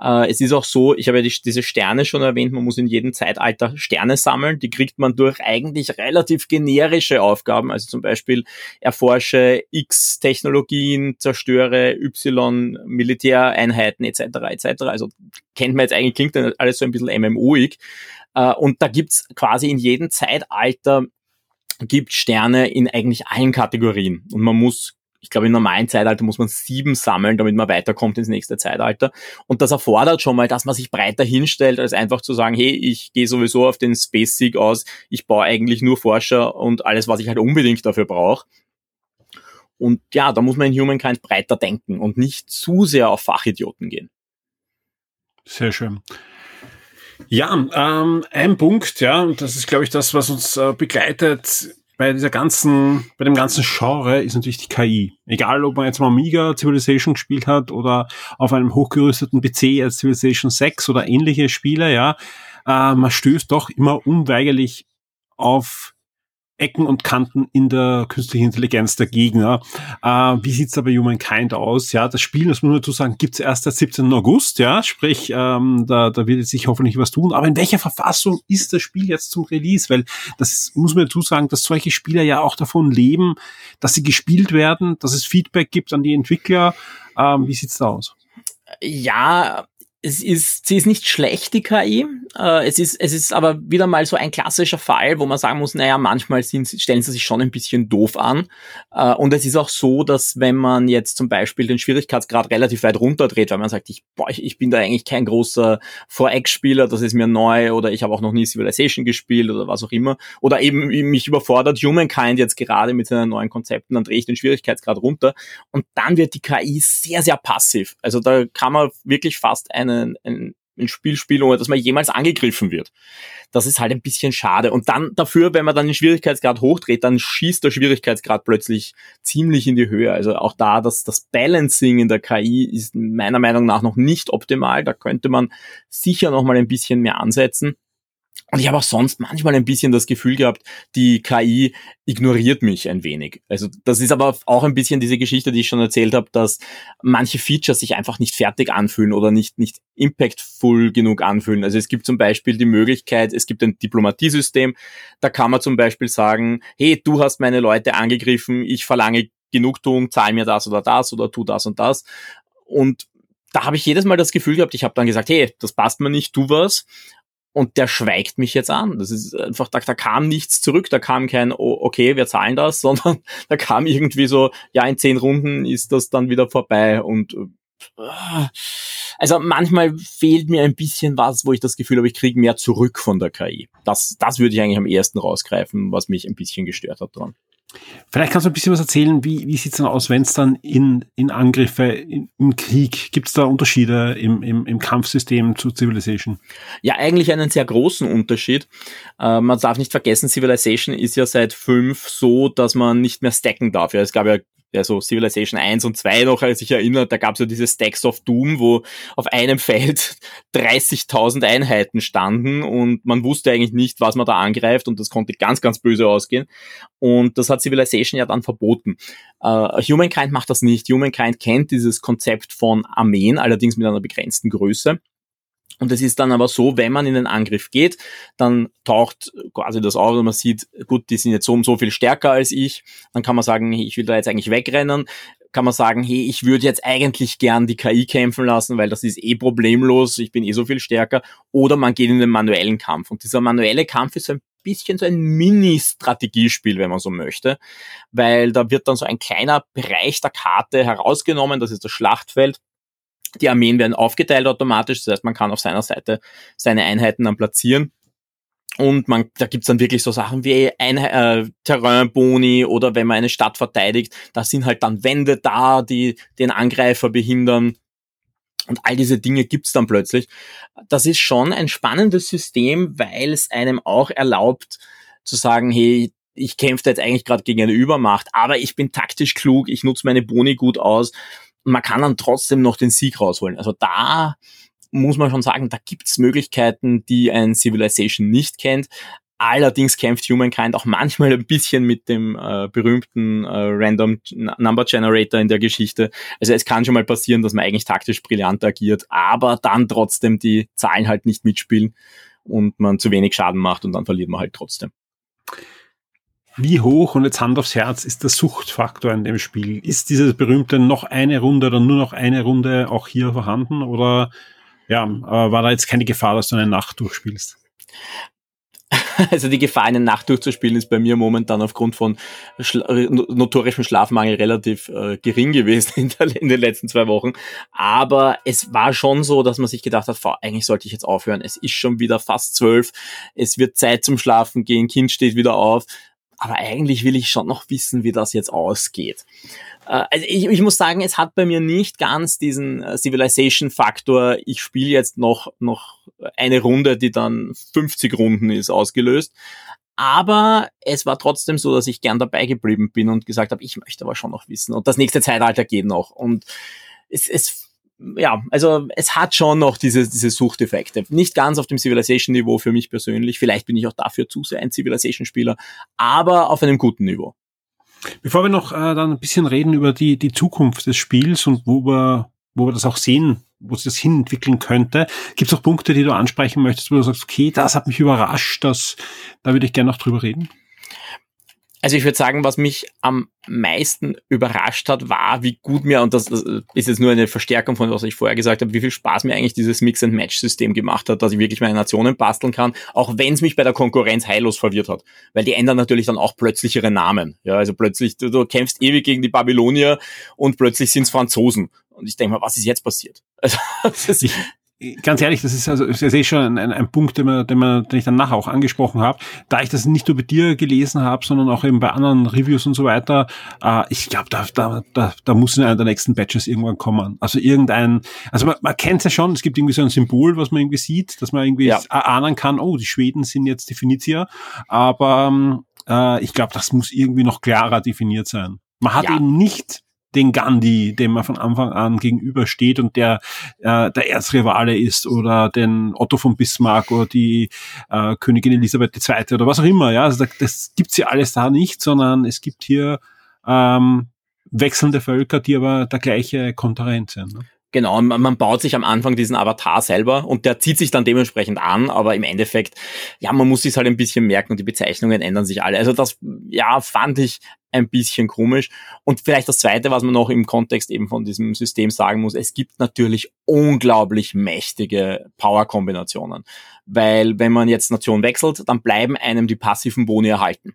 äh, es ist auch so, ich habe ja die, diese Sterne schon erwähnt, man muss in jedem Zeitalter Sterne sammeln. Die kriegt man durch eigentlich relativ generische Aufgaben, also zum Beispiel erforsche X Technologien, zerstöre Y Militäreinheiten etc. etc. Also kennt man jetzt eigentlich, klingt dann alles so ein bisschen MMOig. Äh, und da gibt's quasi in jedem Zeitalter gibt Sterne in eigentlich allen Kategorien. Und man muss ich glaube, im normalen Zeitalter muss man sieben sammeln, damit man weiterkommt ins nächste Zeitalter. Und das erfordert schon mal, dass man sich breiter hinstellt, als einfach zu sagen, hey, ich gehe sowieso auf den Space Seek aus, ich baue eigentlich nur Forscher und alles, was ich halt unbedingt dafür brauche. Und ja, da muss man in Humankind breiter denken und nicht zu sehr auf Fachidioten gehen. Sehr schön. Ja, ähm, ein Punkt, ja, und das ist, glaube ich, das, was uns äh, begleitet bei dieser ganzen, bei dem ganzen Genre ist natürlich die KI. Egal, ob man jetzt mal Amiga Civilization gespielt hat oder auf einem hochgerüsteten PC als Civilization 6 oder ähnliche Spiele, ja, äh, man stößt doch immer unweigerlich auf Ecken und Kanten in der künstlichen Intelligenz der Gegner. Äh, wie sieht's da bei Humankind aus? Ja, das Spiel, das muss man dazu sagen, gibt's erst seit 17. August, ja, sprich, ähm, da, da wird sich hoffentlich was tun. Aber in welcher Verfassung ist das Spiel jetzt zum Release? Weil das muss man dazu sagen, dass solche Spieler ja auch davon leben, dass sie gespielt werden, dass es Feedback gibt an die Entwickler. Ähm, wie sieht's da aus? Ja, es ist, sie ist nicht schlecht, die KI. Äh, es ist, es ist aber wieder mal so ein klassischer Fall, wo man sagen muss, naja, manchmal sind, stellen sie sich schon ein bisschen doof an. Äh, und es ist auch so, dass wenn man jetzt zum Beispiel den Schwierigkeitsgrad relativ weit runterdreht, weil man sagt, ich, boah, ich, ich bin da eigentlich kein großer 4X-Spieler, das ist mir neu, oder ich habe auch noch nie Civilization gespielt oder was auch immer. Oder eben mich überfordert Humankind jetzt gerade mit seinen neuen Konzepten, dann drehe ich den Schwierigkeitsgrad runter. Und dann wird die KI sehr, sehr passiv. Also da kann man wirklich fast ein einen, ein, ein Spiel spielen, ohne dass man jemals angegriffen wird. Das ist halt ein bisschen schade. Und dann dafür, wenn man dann den Schwierigkeitsgrad hochdreht, dann schießt der Schwierigkeitsgrad plötzlich ziemlich in die Höhe. Also auch da, das, das Balancing in der KI ist meiner Meinung nach noch nicht optimal. Da könnte man sicher noch mal ein bisschen mehr ansetzen. Und ich habe auch sonst manchmal ein bisschen das Gefühl gehabt, die KI ignoriert mich ein wenig. Also das ist aber auch ein bisschen diese Geschichte, die ich schon erzählt habe, dass manche Features sich einfach nicht fertig anfühlen oder nicht, nicht impactful genug anfühlen. Also es gibt zum Beispiel die Möglichkeit, es gibt ein Diplomatiesystem, da kann man zum Beispiel sagen, hey, du hast meine Leute angegriffen, ich verlange Genugtuung, zahl mir das oder das oder tu das und das. Und da habe ich jedes Mal das Gefühl gehabt, ich habe dann gesagt, hey, das passt mir nicht, tu was und der schweigt mich jetzt an. Das ist einfach, da, da kam nichts zurück, da kam kein, oh, okay, wir zahlen das, sondern da kam irgendwie so, ja, in zehn Runden ist das dann wieder vorbei und äh, also manchmal fehlt mir ein bisschen was, wo ich das Gefühl habe, ich kriege mehr zurück von der KI. Das, das würde ich eigentlich am ersten rausgreifen, was mich ein bisschen gestört hat dran. Vielleicht kannst du ein bisschen was erzählen, wie, wie sieht es dann aus, wenn es dann in, in Angriffe, in, im Krieg, gibt es da Unterschiede im, im, im Kampfsystem zu Civilization? Ja, eigentlich einen sehr großen Unterschied. Äh, man darf nicht vergessen, Civilization ist ja seit fünf so, dass man nicht mehr stacken darf. Ja, es gab ja ja so Civilization 1 und 2 noch, als ich erinnere, da gab es ja diese Stacks of Doom, wo auf einem Feld 30.000 Einheiten standen und man wusste eigentlich nicht, was man da angreift und das konnte ganz, ganz böse ausgehen. Und das hat Civilization ja dann verboten. Uh, Humankind macht das nicht. Humankind kennt dieses Konzept von Armeen, allerdings mit einer begrenzten Größe. Und es ist dann aber so, wenn man in den Angriff geht, dann taucht quasi das auf und man sieht, gut, die sind jetzt so und so viel stärker als ich. Dann kann man sagen, ich will da jetzt eigentlich wegrennen. Kann man sagen, hey, ich würde jetzt eigentlich gern die KI kämpfen lassen, weil das ist eh problemlos, ich bin eh so viel stärker. Oder man geht in den manuellen Kampf. Und dieser manuelle Kampf ist so ein bisschen so ein Mini-Strategiespiel, wenn man so möchte, weil da wird dann so ein kleiner Bereich der Karte herausgenommen, das ist das Schlachtfeld die Armeen werden aufgeteilt automatisch, das heißt, man kann auf seiner Seite seine Einheiten dann platzieren. Und man, da gibt's dann wirklich so Sachen wie ein äh, Terrainboni oder wenn man eine Stadt verteidigt, da sind halt dann Wände da, die den Angreifer behindern. Und all diese Dinge gibt's dann plötzlich. Das ist schon ein spannendes System, weil es einem auch erlaubt zu sagen, hey, ich kämpfe jetzt eigentlich gerade gegen eine Übermacht, aber ich bin taktisch klug, ich nutze meine Boni gut aus man kann dann trotzdem noch den Sieg rausholen. Also da muss man schon sagen, da gibt's Möglichkeiten, die ein Civilization nicht kennt. Allerdings kämpft Humankind auch manchmal ein bisschen mit dem äh, berühmten äh, Random Number Generator in der Geschichte. Also es kann schon mal passieren, dass man eigentlich taktisch brillant agiert, aber dann trotzdem die Zahlen halt nicht mitspielen und man zu wenig Schaden macht und dann verliert man halt trotzdem. Wie hoch, und jetzt Hand aufs Herz, ist der Suchtfaktor in dem Spiel? Ist dieses berühmte noch eine Runde oder nur noch eine Runde auch hier vorhanden? Oder ja, äh, war da jetzt keine Gefahr, dass du eine Nacht durchspielst? Also die Gefahr, eine Nacht durchzuspielen, ist bei mir momentan aufgrund von schla notorischem Schlafmangel relativ äh, gering gewesen in, der, in, den letzten zwei Wochen. Aber es war schon so, dass man sich gedacht hat, eigentlich sollte ich jetzt aufhören. Es ist schon wieder fast zwölf. Es wird Zeit zum Schlafen gehen. Kind steht wieder auf aber eigentlich will ich schon noch wissen, wie das jetzt ausgeht. Äh, also ich, ich muss sagen, es hat bei mir nicht ganz diesen äh, Civilization-Faktor, ich spiele jetzt noch, noch eine Runde, die dann 50 Runden ist, ausgelöst. Aber es war trotzdem so, dass ich gern dabei geblieben bin und gesagt habe, ich möchte aber schon noch wissen. Und das nächste Zeitalter geht noch. Und es, es ja, also es hat schon noch diese, diese Suchteffekte. Nicht ganz auf dem Civilization-Niveau für mich persönlich. Vielleicht bin ich auch dafür zu sehr ein Civilization-Spieler, aber auf einem guten Niveau. Bevor wir noch äh, dann ein bisschen reden über die, die Zukunft des Spiels und wo wir, wo wir das auch sehen, wo sich das hinentwickeln könnte, gibt es auch Punkte, die du ansprechen möchtest, wo du sagst, okay, das hat mich überrascht, das, da würde ich gerne noch drüber reden? Also ich würde sagen, was mich am meisten überrascht hat, war, wie gut mir, und das, das ist jetzt nur eine Verstärkung von was ich vorher gesagt habe, wie viel Spaß mir eigentlich dieses Mix-and-Match-System gemacht hat, dass ich wirklich meine Nationen basteln kann, auch wenn es mich bei der Konkurrenz heillos verwirrt hat. Weil die ändern natürlich dann auch plötzlich ihre Namen. Ja, also plötzlich, du, du kämpfst ewig gegen die Babylonier und plötzlich sind es Franzosen. Und ich denke mal, was ist jetzt passiert? Also, das, ich, ganz ehrlich, das ist also das ist eh schon ein, ein Punkt, den, man, den, man, den ich dann nachher auch angesprochen habe. Da ich das nicht nur bei dir gelesen habe, sondern auch eben bei anderen Reviews und so weiter, äh, ich glaube, da, da, da, da muss in einer der nächsten Batches irgendwann kommen. Also irgendein, also man, man kennt ja schon, es gibt irgendwie so ein Symbol, was man irgendwie sieht, dass man irgendwie ja. ahnen kann, oh, die Schweden sind jetzt Definitia, aber äh, ich glaube, das muss irgendwie noch klarer definiert sein. Man hat ja. eben nicht den Gandhi, dem man von Anfang an gegenübersteht und der äh, der Erzrivale ist oder den Otto von Bismarck oder die äh, Königin Elisabeth II. oder was auch immer. Ja, also das gibt's ja alles da nicht, sondern es gibt hier ähm, wechselnde Völker, die aber der gleiche Konterent sind. Ne? Genau, man baut sich am Anfang diesen Avatar selber und der zieht sich dann dementsprechend an, aber im Endeffekt, ja, man muss sich halt ein bisschen merken und die Bezeichnungen ändern sich alle. Also das, ja, fand ich ein bisschen komisch. Und vielleicht das Zweite, was man noch im Kontext eben von diesem System sagen muss, es gibt natürlich unglaublich mächtige Power-Kombinationen. Weil wenn man jetzt Nation wechselt, dann bleiben einem die passiven Boni erhalten.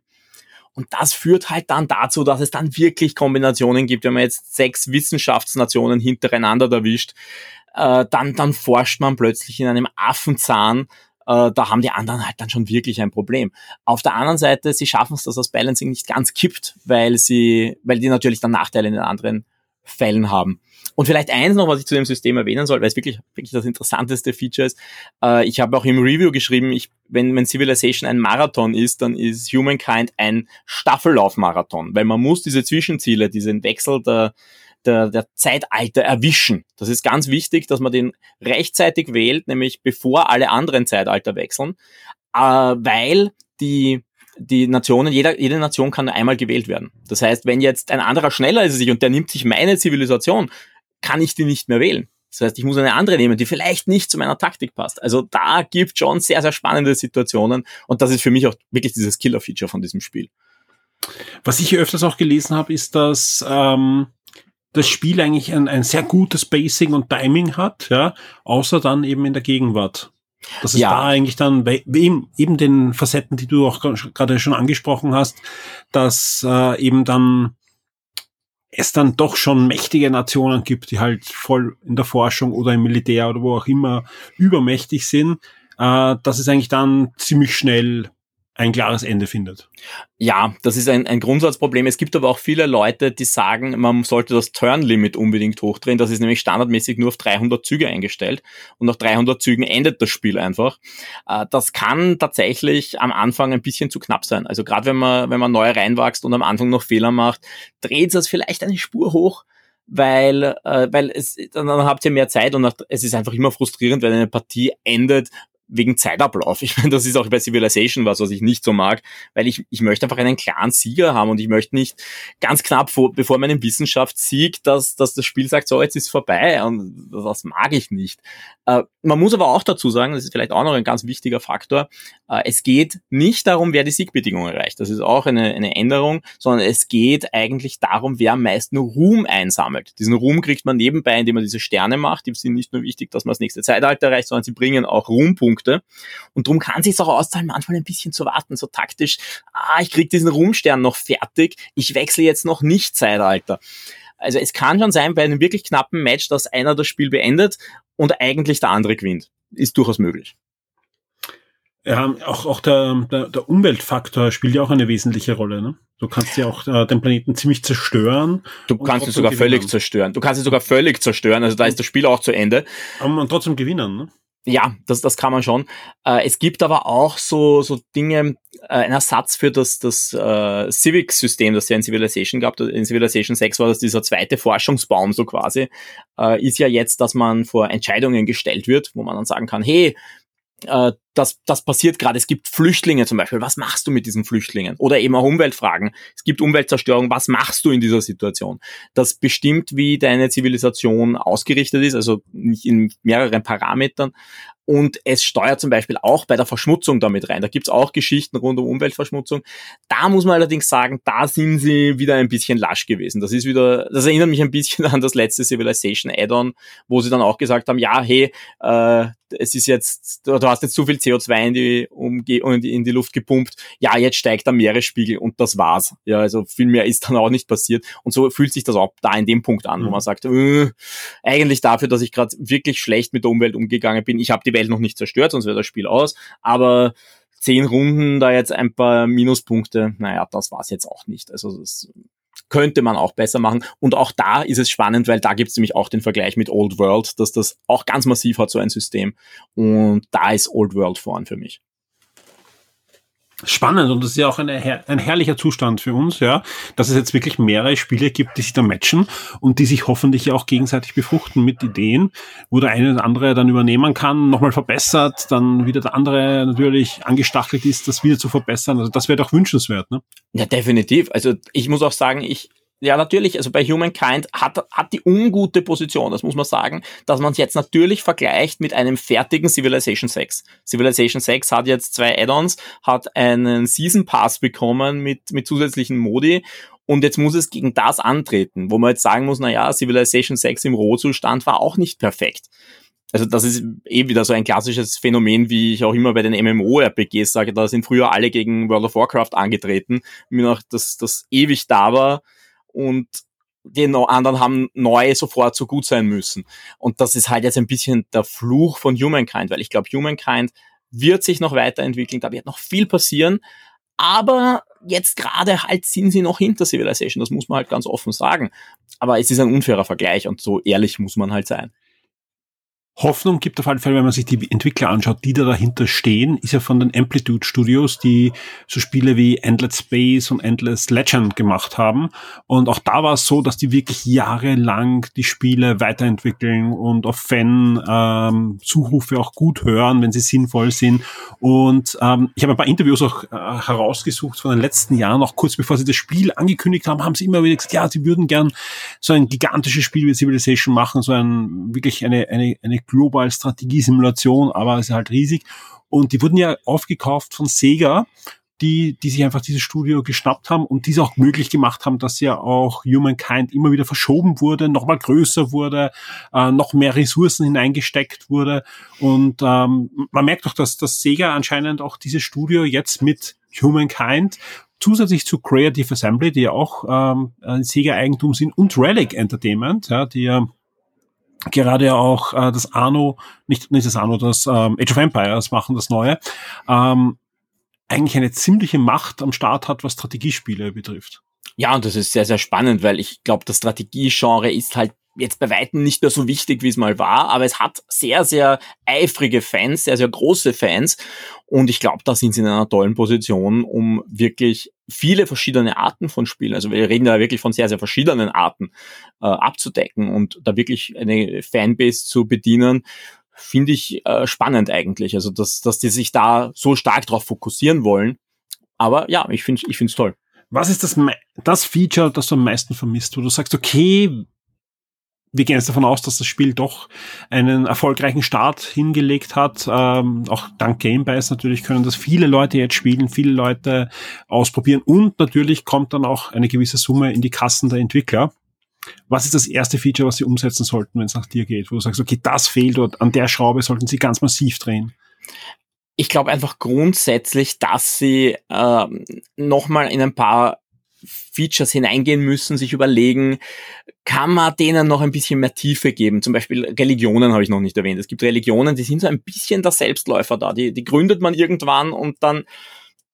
Und das führt halt dann dazu, dass es dann wirklich Kombinationen gibt. Wenn man jetzt sechs Wissenschaftsnationen hintereinander erwischt, äh, dann, dann forscht man plötzlich in einem Affenzahn. Äh, da haben die anderen halt dann schon wirklich ein Problem. Auf der anderen Seite, sie schaffen es, dass das Balancing nicht ganz kippt, weil sie, weil die natürlich dann Nachteile in den anderen Fällen haben. Und vielleicht eins noch, was ich zu dem System erwähnen soll, weil es wirklich, wirklich das interessanteste Feature ist. Äh, ich habe auch im Review geschrieben, ich, wenn, wenn Civilization ein Marathon ist, dann ist Humankind ein Staffellauf-Marathon, weil man muss diese Zwischenziele, diesen Wechsel der, der, der Zeitalter erwischen. Das ist ganz wichtig, dass man den rechtzeitig wählt, nämlich bevor alle anderen Zeitalter wechseln, äh, weil die die Nationen, jeder, jede Nation kann nur einmal gewählt werden. Das heißt, wenn jetzt ein anderer schneller ist als ich und der nimmt sich meine Zivilisation, kann ich die nicht mehr wählen. Das heißt, ich muss eine andere nehmen, die vielleicht nicht zu meiner Taktik passt. Also da gibt schon sehr, sehr spannende Situationen und das ist für mich auch wirklich dieses Killer-Feature von diesem Spiel. Was ich öfters auch gelesen habe, ist, dass ähm, das Spiel eigentlich ein, ein sehr gutes Spacing und Timing hat, ja, außer dann eben in der Gegenwart. Das ist ja. da eigentlich dann bei eben, eben den Facetten, die du auch gerade schon angesprochen hast, dass äh, eben dann es dann doch schon mächtige Nationen gibt, die halt voll in der Forschung oder im Militär oder wo auch immer übermächtig sind, äh, dass es eigentlich dann ziemlich schnell ein klares Ende findet. Ja, das ist ein, ein Grundsatzproblem. Es gibt aber auch viele Leute, die sagen, man sollte das Turn-Limit unbedingt hochdrehen. Das ist nämlich standardmäßig nur auf 300 Züge eingestellt und nach 300 Zügen endet das Spiel einfach. Äh, das kann tatsächlich am Anfang ein bisschen zu knapp sein. Also gerade wenn man, wenn man neu reinwächst und am Anfang noch Fehler macht, dreht es vielleicht eine Spur hoch weil, äh, weil es, dann, dann habt ihr mehr Zeit und es ist einfach immer frustrierend, wenn eine Partie endet, wegen Zeitablauf. Ich meine, das ist auch bei Civilization was, was ich nicht so mag, weil ich, ich möchte einfach einen klaren Sieger haben und ich möchte nicht ganz knapp vor, bevor meinem Wissenschaftssieg, dass, dass das Spiel sagt, so, jetzt ist vorbei und das mag ich nicht. Äh, man muss aber auch dazu sagen, das ist vielleicht auch noch ein ganz wichtiger Faktor, es geht nicht darum, wer die Siegbedingungen erreicht. Das ist auch eine, eine Änderung, sondern es geht eigentlich darum, wer am meisten Ruhm einsammelt. Diesen Ruhm kriegt man nebenbei, indem man diese Sterne macht. Die sind nicht nur wichtig, dass man das nächste Zeitalter erreicht, sondern sie bringen auch Ruhmpunkte. Und darum kann es sich auch auszahlen, manchmal ein bisschen zu warten, so taktisch, ah, ich krieg diesen Ruhmstern noch fertig, ich wechsle jetzt noch nicht Zeitalter. Also es kann schon sein bei einem wirklich knappen Match, dass einer das Spiel beendet und eigentlich der andere gewinnt. Ist durchaus möglich. Ja, auch, auch der, der, der Umweltfaktor spielt ja auch eine wesentliche Rolle. Ne? Du kannst ja auch äh, den Planeten ziemlich zerstören. Du kannst es sogar gewinnen. völlig zerstören. Du kannst es sogar völlig zerstören. Also da ist das Spiel auch zu Ende. Aber man trotzdem gewinnen. Ne? Ja, das, das kann man schon. Äh, es gibt aber auch so, so Dinge, äh, ein Ersatz für das, das äh, Civic-System, das ja in Civilization gab. In Civilization 6 war das dieser zweite Forschungsbaum so quasi. Äh, ist ja jetzt, dass man vor Entscheidungen gestellt wird, wo man dann sagen kann, hey, äh, das, das passiert gerade. Es gibt Flüchtlinge zum Beispiel. Was machst du mit diesen Flüchtlingen? Oder eben auch Umweltfragen. Es gibt Umweltzerstörung. Was machst du in dieser Situation? Das bestimmt, wie deine Zivilisation ausgerichtet ist, also nicht in mehreren Parametern, und es steuert zum Beispiel auch bei der Verschmutzung damit rein. Da gibt's auch Geschichten rund um Umweltverschmutzung. Da muss man allerdings sagen, da sind sie wieder ein bisschen lasch gewesen. Das ist wieder, das erinnert mich ein bisschen an das letzte Civilization Add-on, wo sie dann auch gesagt haben, ja, hey, äh, es ist jetzt, du hast jetzt zu viel CO2 in die, Umge in die Luft gepumpt. Ja, jetzt steigt der Meeresspiegel und das war's. Ja, also viel mehr ist dann auch nicht passiert. Und so fühlt sich das auch da in dem Punkt an, mhm. wo man sagt, äh, eigentlich dafür, dass ich gerade wirklich schlecht mit der Umwelt umgegangen bin. Ich habe die die Welt noch nicht zerstört, sonst wäre das Spiel aus. Aber zehn Runden, da jetzt ein paar Minuspunkte, naja, das war's jetzt auch nicht. Also das könnte man auch besser machen. Und auch da ist es spannend, weil da gibt es nämlich auch den Vergleich mit Old World, dass das auch ganz massiv hat, so ein System. Und da ist Old World vorn für mich spannend und das ist ja auch eine, ein herrlicher Zustand für uns, ja, dass es jetzt wirklich mehrere Spiele gibt, die sich da matchen und die sich hoffentlich auch gegenseitig befruchten mit Ideen, wo der eine oder andere dann übernehmen kann, nochmal verbessert, dann wieder der andere natürlich angestachelt ist, das wieder zu verbessern. Also das wäre doch wünschenswert, ne? Ja, definitiv. Also ich muss auch sagen, ich ja, natürlich, also bei Humankind hat, hat die ungute Position, das muss man sagen, dass man es jetzt natürlich vergleicht mit einem fertigen Civilization 6. Civilization 6 hat jetzt zwei Add-ons, hat einen Season Pass bekommen mit, mit zusätzlichen Modi und jetzt muss es gegen das antreten, wo man jetzt sagen muss, na ja, Civilization 6 im Rohzustand war auch nicht perfekt. Also das ist eh wieder so ein klassisches Phänomen, wie ich auch immer bei den MMO-RPGs sage, da sind früher alle gegen World of Warcraft angetreten, mir noch das, das ewig da war, und die anderen haben neu sofort so gut sein müssen. Und das ist halt jetzt ein bisschen der Fluch von Humankind, weil ich glaube, Humankind wird sich noch weiterentwickeln, da wird noch viel passieren, aber jetzt gerade halt sind sie noch hinter Civilization, das muss man halt ganz offen sagen. Aber es ist ein unfairer Vergleich und so ehrlich muss man halt sein. Hoffnung gibt auf alle Fälle, wenn man sich die Entwickler anschaut, die da dahinter stehen, ist ja von den Amplitude Studios, die so Spiele wie Endless Space und Endless Legend gemacht haben. Und auch da war es so, dass die wirklich jahrelang die Spiele weiterentwickeln und auf Fan-Zurufe ähm, auch gut hören, wenn sie sinnvoll sind. Und ähm, ich habe ein paar Interviews auch äh, herausgesucht von den letzten Jahren, auch kurz bevor sie das Spiel angekündigt haben, haben sie immer wieder gesagt, ja, sie würden gern so ein gigantisches Spiel wie Civilization machen, so ein wirklich eine, eine, eine global Strategiesimulation, aber es ist halt riesig. Und die wurden ja aufgekauft von Sega, die, die sich einfach dieses Studio geschnappt haben und dies auch möglich gemacht haben, dass ja auch Humankind immer wieder verschoben wurde, nochmal größer wurde, äh, noch mehr Ressourcen hineingesteckt wurde. Und ähm, man merkt doch, dass das Sega anscheinend auch dieses Studio jetzt mit Humankind zusätzlich zu Creative Assembly, die ja auch ähm, Sega-Eigentum sind, und Relic Entertainment, ja, die ja gerade auch äh, das Arno, nicht, nicht das Arno, das ähm, Age of Empires machen, das neue, ähm, eigentlich eine ziemliche Macht am Start hat, was Strategiespiele betrifft. Ja, und das ist sehr, sehr spannend, weil ich glaube, das Strategiegenre ist halt jetzt bei weitem nicht mehr so wichtig, wie es mal war, aber es hat sehr, sehr eifrige Fans, sehr, sehr große Fans. Und ich glaube, da sind sie in einer tollen Position, um wirklich viele verschiedene Arten von Spielen, also wir reden da wirklich von sehr, sehr verschiedenen Arten, äh, abzudecken und da wirklich eine Fanbase zu bedienen, finde ich äh, spannend eigentlich. Also, dass, dass die sich da so stark darauf fokussieren wollen. Aber ja, ich finde ich toll. Was ist das, das Feature, das du am meisten vermisst, wo du sagst, okay, wir gehen jetzt davon aus, dass das Spiel doch einen erfolgreichen Start hingelegt hat. Ähm, auch dank Gamebase natürlich können das viele Leute jetzt spielen, viele Leute ausprobieren und natürlich kommt dann auch eine gewisse Summe in die Kassen der Entwickler. Was ist das erste Feature, was sie umsetzen sollten, wenn es nach dir geht, wo du sagst, okay, das fehlt und an der Schraube sollten sie ganz massiv drehen? Ich glaube einfach grundsätzlich, dass sie äh, nochmal in ein paar Features hineingehen müssen, sich überlegen, kann man denen noch ein bisschen mehr Tiefe geben? Zum Beispiel Religionen habe ich noch nicht erwähnt. Es gibt Religionen, die sind so ein bisschen der Selbstläufer da. Die, die gründet man irgendwann und dann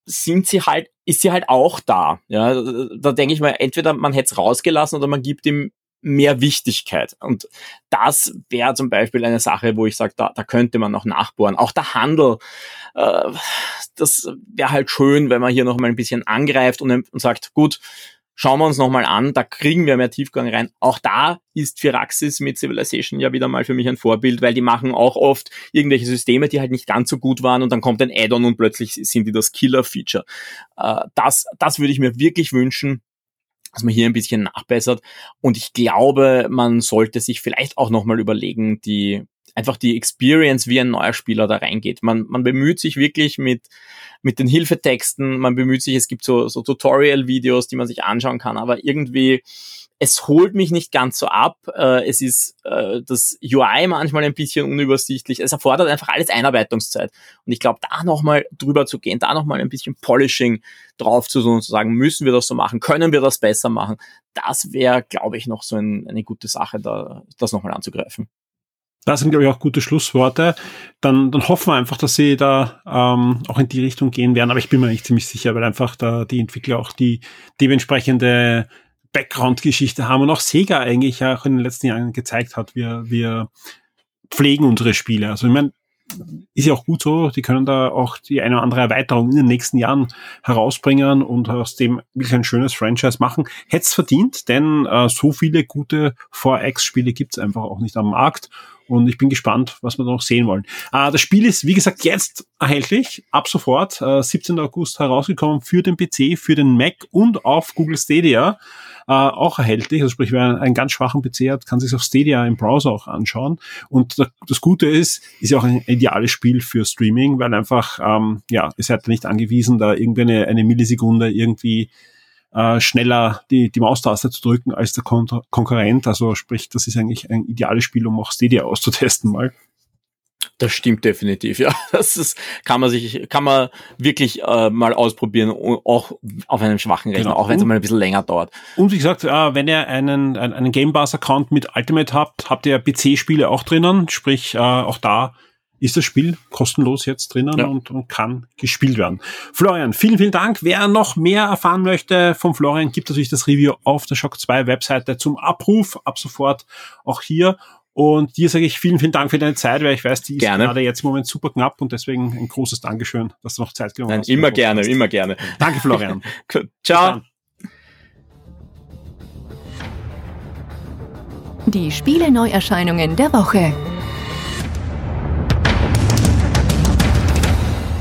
sind sie halt, ist sie halt auch da. Ja, da denke ich mal, entweder man hätte es rausgelassen oder man gibt ihm mehr Wichtigkeit. Und das wäre zum Beispiel eine Sache, wo ich sage, da, da könnte man noch nachbohren. Auch der Handel, äh, das wäre halt schön, wenn man hier noch mal ein bisschen angreift und, und sagt, gut, schauen wir uns nochmal an, da kriegen wir mehr Tiefgang rein. Auch da ist Firaxis mit Civilization ja wieder mal für mich ein Vorbild, weil die machen auch oft irgendwelche Systeme, die halt nicht ganz so gut waren und dann kommt ein Add-on und plötzlich sind die das Killer-Feature. Äh, das, das würde ich mir wirklich wünschen dass man hier ein bisschen nachbessert. Und ich glaube, man sollte sich vielleicht auch nochmal überlegen, die einfach die Experience, wie ein neuer Spieler da reingeht. Man, man bemüht sich wirklich mit, mit den Hilfetexten, man bemüht sich, es gibt so, so Tutorial-Videos, die man sich anschauen kann, aber irgendwie es holt mich nicht ganz so ab. Äh, es ist äh, das UI manchmal ein bisschen unübersichtlich. Es erfordert einfach alles Einarbeitungszeit. Und ich glaube, da nochmal drüber zu gehen, da nochmal ein bisschen Polishing drauf zu tun und zu sagen, müssen wir das so machen, können wir das besser machen, das wäre, glaube ich, noch so ein, eine gute Sache, da, das nochmal anzugreifen. Das sind, glaube ich, auch gute Schlussworte. Dann, dann hoffen wir einfach, dass sie da ähm, auch in die Richtung gehen werden. Aber ich bin mir nicht ziemlich sicher, weil einfach da die Entwickler auch die dementsprechende Background-Geschichte haben und auch Sega eigentlich auch in den letzten Jahren gezeigt hat. Wir, wir pflegen unsere Spiele. Also ich meine, ist ja auch gut so, die können da auch die eine oder andere Erweiterung in den nächsten Jahren herausbringen und aus dem wirklich ein schönes Franchise machen. Hätte es verdient, denn äh, so viele gute 4X-Spiele gibt's einfach auch nicht am Markt. Und ich bin gespannt, was wir da noch sehen wollen. Äh, das Spiel ist, wie gesagt, jetzt erhältlich, ab sofort, äh, 17. August herausgekommen für den PC, für den Mac und auf Google Stadia äh, auch erhältlich. Also sprich, wer einen ganz schwachen PC hat, kann sich auf Stadia im Browser auch anschauen. Und das Gute ist, ist ja auch ein ideales Spiel für Streaming, weil einfach, ähm, ja, ihr seid nicht angewiesen, da irgendwie eine, eine Millisekunde irgendwie äh, schneller die, die Maustaste zu drücken als der Kon Konkurrent. Also sprich, das ist eigentlich ein ideales Spiel, um auch Stadia auszutesten mal. Das stimmt definitiv, ja. Das ist, kann man sich, kann man wirklich äh, mal ausprobieren, auch auf einem schwachen Rechner, genau. auch wenn es mal ein bisschen länger dauert. Und wie gesagt, äh, wenn ihr einen, einen Game Pass Account mit Ultimate habt, habt ihr PC-Spiele auch drinnen, sprich äh, auch da ist das Spiel kostenlos jetzt drinnen ja. und, und, kann gespielt werden. Florian, vielen, vielen Dank. Wer noch mehr erfahren möchte vom Florian, gibt natürlich das Review auf der Shock 2 Webseite zum Abruf ab sofort auch hier. Und dir sage ich vielen, vielen Dank für deine Zeit, weil ich weiß, die ist gerne. gerade jetzt im Moment super knapp und deswegen ein großes Dankeschön, dass du noch Zeit genommen Nein, hast. Immer gerne, immer gerne. Danke, Florian. Ciao. Die Spiele Neuerscheinungen der Woche.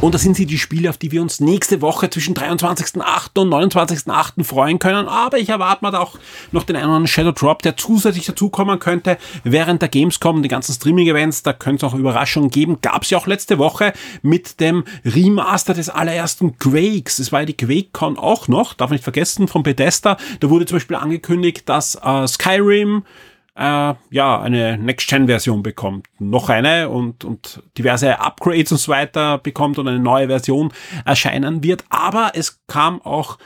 Und das sind sie die Spiele, auf die wir uns nächste Woche zwischen 23.8. und 29.8. freuen können. Aber ich erwarte mal auch noch den einen oder anderen Shadow Drop, der zusätzlich dazukommen könnte während der Gamescom, die ganzen Streaming-Events. Da könnte es auch Überraschungen geben. Gab es ja auch letzte Woche mit dem Remaster des allerersten Quakes. Es war ja die QuakeCon auch noch, darf nicht vergessen, von Bethesda. Da wurde zum Beispiel angekündigt, dass äh, Skyrim äh, ja, eine Next-Gen-Version bekommt. Noch eine und, und diverse Upgrades und so weiter bekommt und eine neue Version erscheinen wird. Aber es kam auch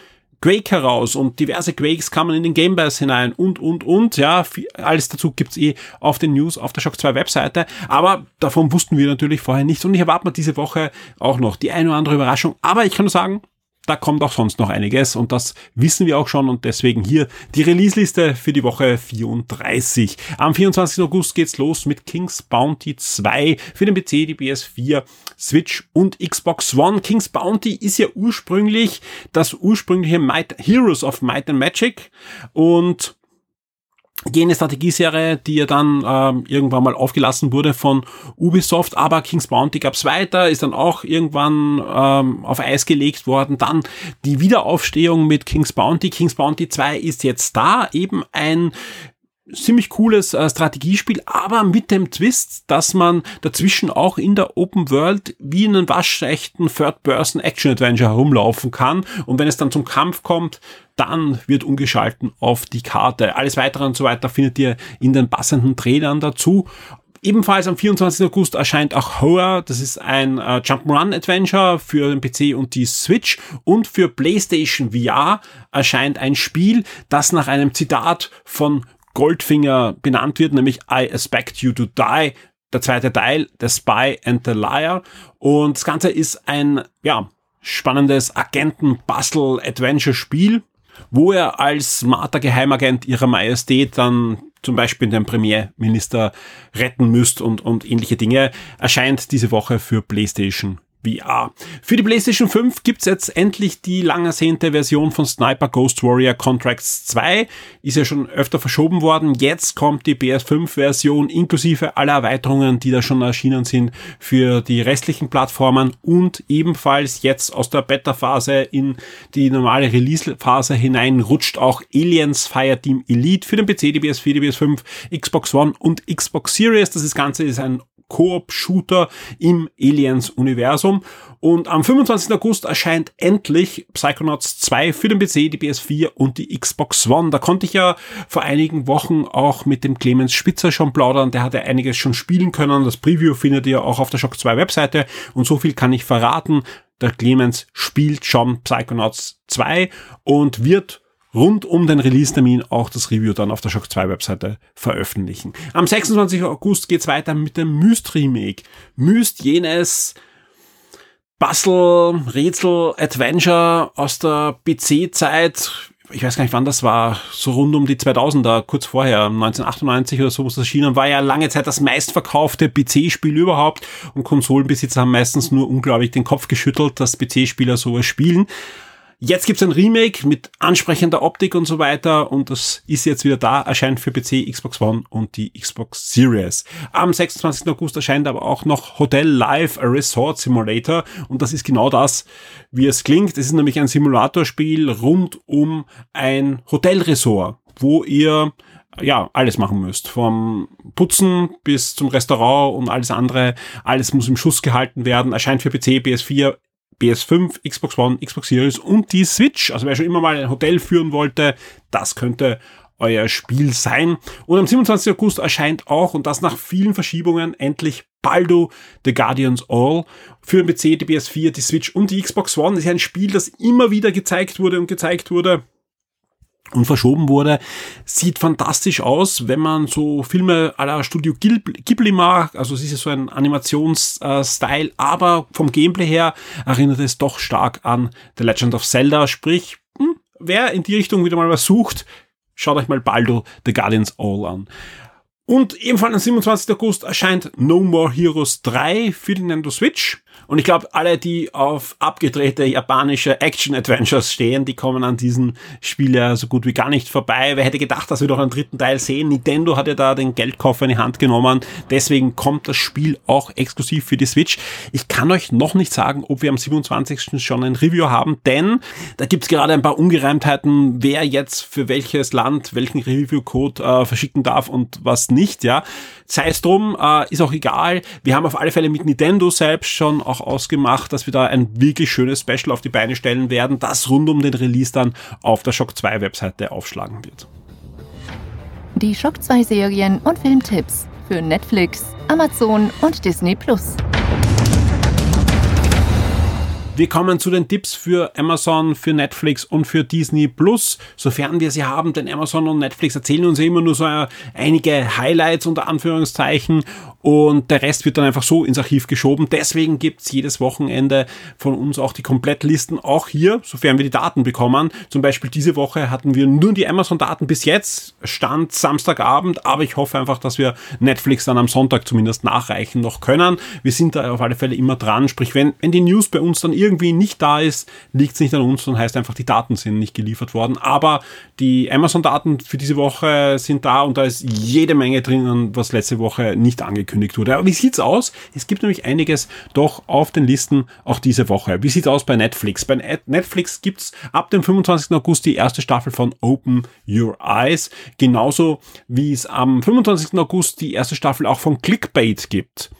Quake heraus und diverse Quakes kamen in den Game Pass hinein und, und, und. Ja, alles dazu gibt's eh auf den News auf der Shock 2 Webseite. Aber davon wussten wir natürlich vorher nichts und ich erwarte mal diese Woche auch noch die eine oder andere Überraschung. Aber ich kann nur sagen, da kommt auch sonst noch einiges und das wissen wir auch schon und deswegen hier die Release-Liste für die Woche 34. Am 24. August geht's los mit King's Bounty 2 für den PC, die PS4, Switch und Xbox One. King's Bounty ist ja ursprünglich das ursprüngliche Might, Heroes of Might and Magic und jene Strategieserie, die ja dann ähm, irgendwann mal aufgelassen wurde von Ubisoft, aber King's Bounty gab's weiter, ist dann auch irgendwann ähm, auf Eis gelegt worden. Dann die Wiederaufstehung mit King's Bounty. King's Bounty 2 ist jetzt da, eben ein ziemlich cooles äh, Strategiespiel, aber mit dem Twist, dass man dazwischen auch in der Open World wie in einem waschechten Third-Person-Action-Adventure herumlaufen kann. Und wenn es dann zum Kampf kommt, dann wird umgeschalten auf die Karte. Alles weitere und so weiter findet ihr in den passenden Trailern dazu. Ebenfalls am 24. August erscheint auch Horror. Das ist ein äh, Jump'n'Run-Adventure für den PC und die Switch. Und für PlayStation VR erscheint ein Spiel, das nach einem Zitat von Goldfinger benannt wird, nämlich I expect you to die. Der zweite Teil, The Spy and the Liar. Und das Ganze ist ein, ja, spannendes Agenten-Puzzle-Adventure-Spiel wo er als smarter Geheimagent ihrer Majestät dann zum Beispiel den Premierminister retten müsst und, und ähnliche Dinge, erscheint diese Woche für PlayStation VR. Für die PlayStation 5 gibt's jetzt endlich die lang ersehnte Version von Sniper Ghost Warrior Contracts 2. Ist ja schon öfter verschoben worden. Jetzt kommt die PS5-Version inklusive aller Erweiterungen, die da schon erschienen sind für die restlichen Plattformen und ebenfalls jetzt aus der Beta-Phase in die normale Release-Phase hinein rutscht auch Aliens Fireteam Elite für den PC, die PS4, die PS5, Xbox One und Xbox Series. Das Ganze ist ein Koop-Shooter im Aliens-Universum. Und am 25. August erscheint endlich Psychonauts 2 für den PC, die PS4 und die Xbox One. Da konnte ich ja vor einigen Wochen auch mit dem Clemens Spitzer schon plaudern. Der hat ja einiges schon spielen können. Das Preview findet ihr auch auf der Shock 2 Webseite. Und so viel kann ich verraten. Der Clemens spielt schon Psychonauts 2 und wird rund um den Release-Termin auch das Review dann auf der Shock 2 Webseite veröffentlichen. Am 26. August geht's weiter mit dem Myst Remake. Myst jenes Puzzle, Rätsel, Adventure aus der PC-Zeit. Ich weiß gar nicht, wann das war. So rund um die 2000er, kurz vorher, 1998 oder so, wo es erschienen war ja lange Zeit das meistverkaufte PC-Spiel überhaupt. Und Konsolenbesitzer haben meistens nur unglaublich den Kopf geschüttelt, dass PC-Spieler sowas spielen. Jetzt gibt's ein Remake mit ansprechender Optik und so weiter und das ist jetzt wieder da, erscheint für PC, Xbox One und die Xbox Series. Am 26. August erscheint aber auch noch Hotel Live, a Resort Simulator und das ist genau das, wie es klingt. Es ist nämlich ein Simulatorspiel rund um ein Hotelresort, wo ihr ja, alles machen müsst. Vom Putzen bis zum Restaurant und alles andere. Alles muss im Schuss gehalten werden. Erscheint für PC, PS4, PS5, Xbox One, Xbox Series und die Switch. Also wer schon immer mal ein Hotel führen wollte, das könnte euer Spiel sein. Und am 27. August erscheint auch, und das nach vielen Verschiebungen, endlich Baldo The Guardians All für den PC, die PS4, die Switch und die Xbox One. Das ist ein Spiel, das immer wieder gezeigt wurde und gezeigt wurde und verschoben wurde. Sieht fantastisch aus, wenn man so Filme la Studio Ghibli mag. Also es ist so ein Animationsstyle, aber vom Gameplay her erinnert es doch stark an The Legend of Zelda. Sprich, hm, wer in die Richtung wieder mal was sucht, schaut euch mal Baldo The Guardians All an. Und ebenfalls am 27. August erscheint No More Heroes 3 für die Nintendo Switch. Und ich glaube, alle, die auf abgedrehte japanische Action-Adventures stehen, die kommen an diesem Spiel ja so gut wie gar nicht vorbei. Wer hätte gedacht, dass wir doch einen dritten Teil sehen? Nintendo hat ja da den Geldkoffer in die Hand genommen. Deswegen kommt das Spiel auch exklusiv für die Switch. Ich kann euch noch nicht sagen, ob wir am 27. schon ein Review haben, denn da gibt's gerade ein paar Ungereimtheiten, wer jetzt für welches Land welchen Review-Code äh, verschicken darf und was nicht, ja. Sei es drum, äh, ist auch egal. Wir haben auf alle Fälle mit Nintendo selbst schon auch ausgemacht, dass wir da ein wirklich schönes Special auf die Beine stellen werden, das rund um den Release dann auf der Shock 2 Webseite aufschlagen wird. Die Shock 2 Serien und Filmtipps für Netflix, Amazon und Disney Plus. Wir kommen zu den Tipps für Amazon, für Netflix und für Disney Plus, sofern wir sie haben, denn Amazon und Netflix erzählen uns immer nur so einige Highlights unter Anführungszeichen und der Rest wird dann einfach so ins Archiv geschoben. Deswegen gibt's jedes Wochenende von uns auch die Komplettlisten, auch hier, sofern wir die Daten bekommen. Zum Beispiel diese Woche hatten wir nur die Amazon-Daten bis jetzt, Stand Samstagabend, aber ich hoffe einfach, dass wir Netflix dann am Sonntag zumindest nachreichen noch können. Wir sind da auf alle Fälle immer dran, sprich, wenn, wenn die News bei uns dann irgendwie nicht da ist, liegt's nicht an uns, dann heißt einfach, die Daten sind nicht geliefert worden. Aber die Amazon-Daten für diese Woche sind da und da ist jede Menge drinnen, was letzte Woche nicht angekündigt wurde. Aber wie sieht's aus? Es gibt nämlich einiges doch auf den Listen auch diese Woche. Wie sieht's aus bei Netflix? Bei Netflix gibt's ab dem 25. August die erste Staffel von Open Your Eyes. Genauso wie es am 25. August die erste Staffel auch von Clickbait gibt.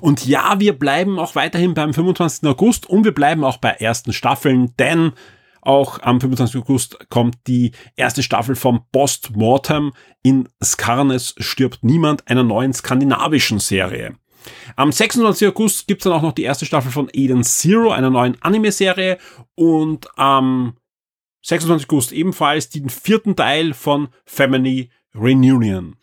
Und ja, wir bleiben auch weiterhin beim 25. August und wir bleiben auch bei ersten Staffeln, denn auch am 25. August kommt die erste Staffel vom Postmortem in Skarnes stirbt niemand, einer neuen skandinavischen Serie. Am 26. August gibt's dann auch noch die erste Staffel von Eden Zero, einer neuen Anime-Serie. Und am 26. August ebenfalls den vierten Teil von Family Reunion.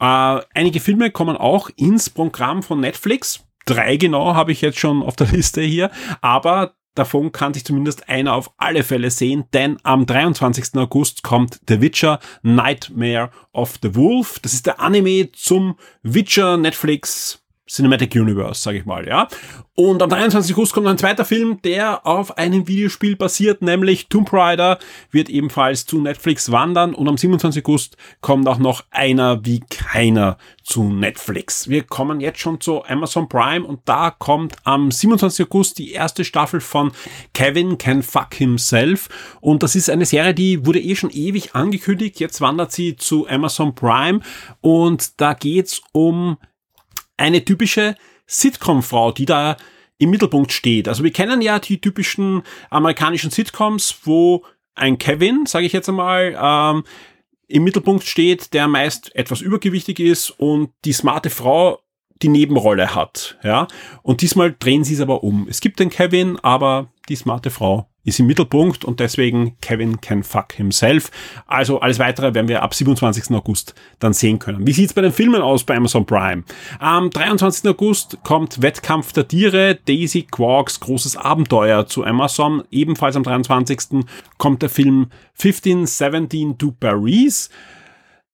Äh, einige Filme kommen auch ins Programm von Netflix. Drei genau habe ich jetzt schon auf der Liste hier. Aber davon kann sich zumindest einer auf alle Fälle sehen, denn am 23. August kommt The Witcher Nightmare of the Wolf. Das ist der Anime zum Witcher Netflix Cinematic Universe, sage ich mal, ja. Und am 23. August kommt ein zweiter Film, der auf einem Videospiel basiert, nämlich Tomb Raider, wird ebenfalls zu Netflix wandern und am 27. August kommt auch noch einer wie keiner zu Netflix. Wir kommen jetzt schon zu Amazon Prime und da kommt am 27. August die erste Staffel von Kevin Can Fuck Himself und das ist eine Serie, die wurde eh schon ewig angekündigt, jetzt wandert sie zu Amazon Prime und da geht's um eine typische Sitcom-Frau, die da im Mittelpunkt steht. Also wir kennen ja die typischen amerikanischen Sitcoms, wo ein Kevin, sage ich jetzt einmal, ähm, im Mittelpunkt steht, der meist etwas übergewichtig ist und die smarte Frau die Nebenrolle hat. Ja, und diesmal drehen sie es aber um. Es gibt den Kevin, aber die smarte Frau ist im Mittelpunkt und deswegen Kevin can fuck himself. Also alles weitere werden wir ab 27. August dann sehen können. Wie sieht's bei den Filmen aus bei Amazon Prime? Am 23. August kommt Wettkampf der Tiere, Daisy Quarks großes Abenteuer zu Amazon. Ebenfalls am 23. kommt der Film 1517 to Paris.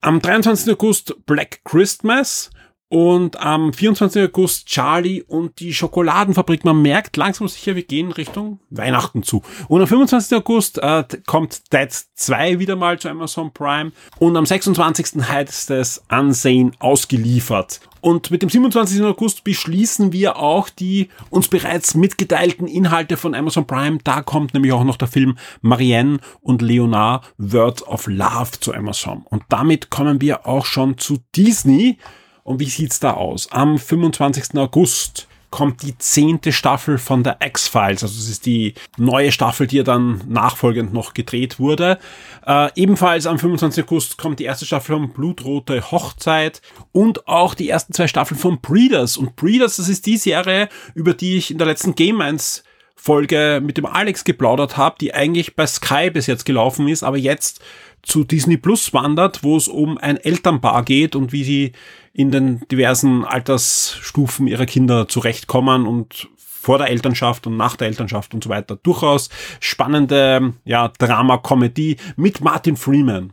Am 23. August Black Christmas. Und am 24. August Charlie und die Schokoladenfabrik. Man merkt langsam sicher, wir gehen Richtung Weihnachten zu. Und am 25. August äh, kommt Dead 2 wieder mal zu Amazon Prime. Und am 26. heißt es Ansehen ausgeliefert. Und mit dem 27. August beschließen wir auch die uns bereits mitgeteilten Inhalte von Amazon Prime. Da kommt nämlich auch noch der Film Marianne und Leonard Words of Love zu Amazon. Und damit kommen wir auch schon zu Disney. Und wie sieht's da aus? Am 25. August kommt die zehnte Staffel von der X-Files. Also es ist die neue Staffel, die ja dann nachfolgend noch gedreht wurde. Äh, ebenfalls am 25. August kommt die erste Staffel von Blutrote Hochzeit und auch die ersten zwei Staffeln von Breeders. Und Breeders, das ist die Serie, über die ich in der letzten Game 1 Folge mit dem Alex geplaudert habe, die eigentlich bei Sky bis jetzt gelaufen ist, aber jetzt zu Disney Plus wandert, wo es um ein Elternpaar geht und wie sie in den diversen Altersstufen ihrer Kinder zurechtkommen und vor der Elternschaft und nach der Elternschaft und so weiter. Durchaus spannende ja, Drama-Comedy mit Martin Freeman.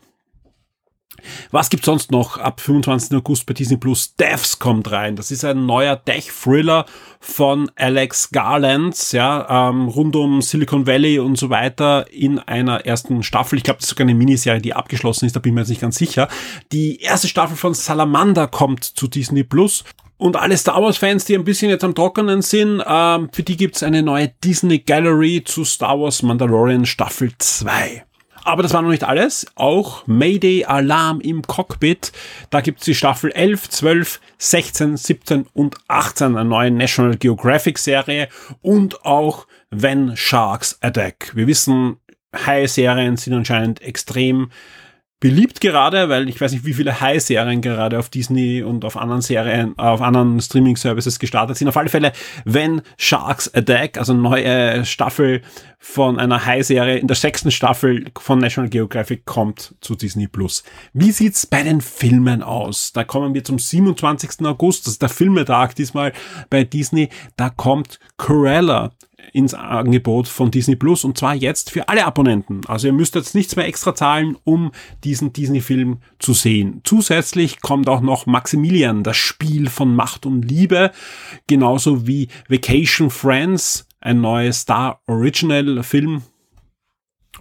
Was gibt's sonst noch ab 25. August bei Disney Plus? Devs kommt rein. Das ist ein neuer Death-Thriller von Alex Garland, ja, ähm, rund um Silicon Valley und so weiter in einer ersten Staffel. Ich glaube, das ist sogar eine Miniserie, die abgeschlossen ist, da bin ich mir jetzt nicht ganz sicher. Die erste Staffel von Salamander kommt zu Disney Plus. Und alle Star Wars-Fans, die ein bisschen jetzt am Trockenen sind, ähm, für die gibt's eine neue Disney Gallery zu Star Wars Mandalorian Staffel 2. Aber das war noch nicht alles. Auch Mayday Alarm im Cockpit. Da gibt's die Staffel 11, 12, 16, 17 und 18, eine neue National Geographic Serie und auch When Sharks Attack. Wir wissen, High-Serien sind anscheinend extrem beliebt gerade, weil ich weiß nicht, wie viele High-Serien gerade auf Disney und auf anderen Serien, auf anderen Streaming-Services gestartet sind. Auf alle Fälle, wenn Sharks Attack, also neue Staffel von einer High-Serie in der sechsten Staffel von National Geographic kommt zu Disney Plus. Wie sieht's bei den Filmen aus? Da kommen wir zum 27. August, das ist der Filmetag diesmal bei Disney. Da kommt Corella ins Angebot von Disney Plus und zwar jetzt für alle Abonnenten. Also ihr müsst jetzt nichts mehr extra zahlen, um diesen Disney-Film zu sehen. Zusätzlich kommt auch noch Maximilian, das Spiel von Macht und Liebe, genauso wie Vacation Friends, ein neuer Star Original Film.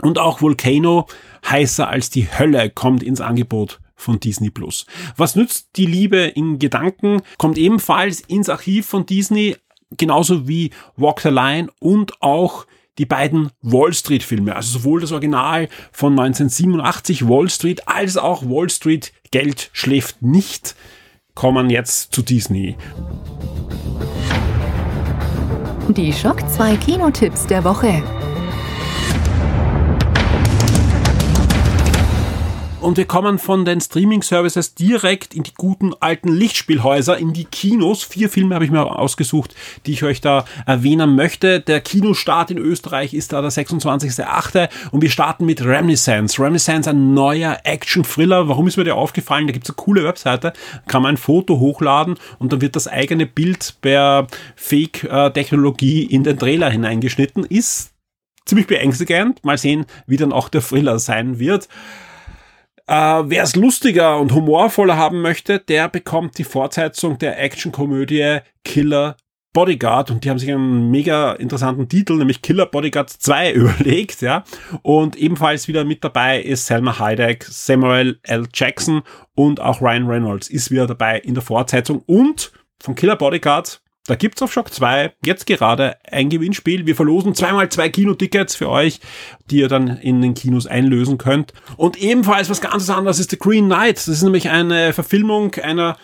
Und auch Volcano, heißer als die Hölle, kommt ins Angebot von Disney Plus. Was nützt die Liebe in Gedanken? Kommt ebenfalls ins Archiv von Disney, genauso wie Walk the Line und auch die beiden Wall Street Filme, also sowohl das Original von 1987 Wall Street als auch Wall Street Geld schläft nicht, kommen jetzt zu Disney. Die Schock 2 Kinotipps der Woche. Und wir kommen von den Streaming-Services direkt in die guten alten Lichtspielhäuser, in die Kinos. Vier Filme habe ich mir ausgesucht, die ich euch da erwähnen möchte. Der Kinostart in Österreich ist da der 26.8. und wir starten mit Reminiscence. Reminiscence, ein neuer Action-Thriller. Warum ist mir der aufgefallen? Da gibt es eine coole Webseite, kann man ein Foto hochladen und dann wird das eigene Bild per Fake-Technologie in den Trailer hineingeschnitten. Ist ziemlich beängstigend. Mal sehen, wie dann auch der Thriller sein wird. Äh, Wer es lustiger und humorvoller haben möchte, der bekommt die Fortsetzung der Actionkomödie Killer Bodyguard und die haben sich einen mega interessanten Titel, nämlich Killer Bodyguard 2 überlegt, ja. Und ebenfalls wieder mit dabei ist Selma Hayek, Samuel L. Jackson und auch Ryan Reynolds ist wieder dabei in der Fortsetzung und von Killer Bodyguard da gibt's auf Shock 2 jetzt gerade ein Gewinnspiel. Wir verlosen zweimal zwei Kinotickets für euch, die ihr dann in den Kinos einlösen könnt. Und ebenfalls was ganz anderes ist The Green Knight. Das ist nämlich eine Verfilmung einer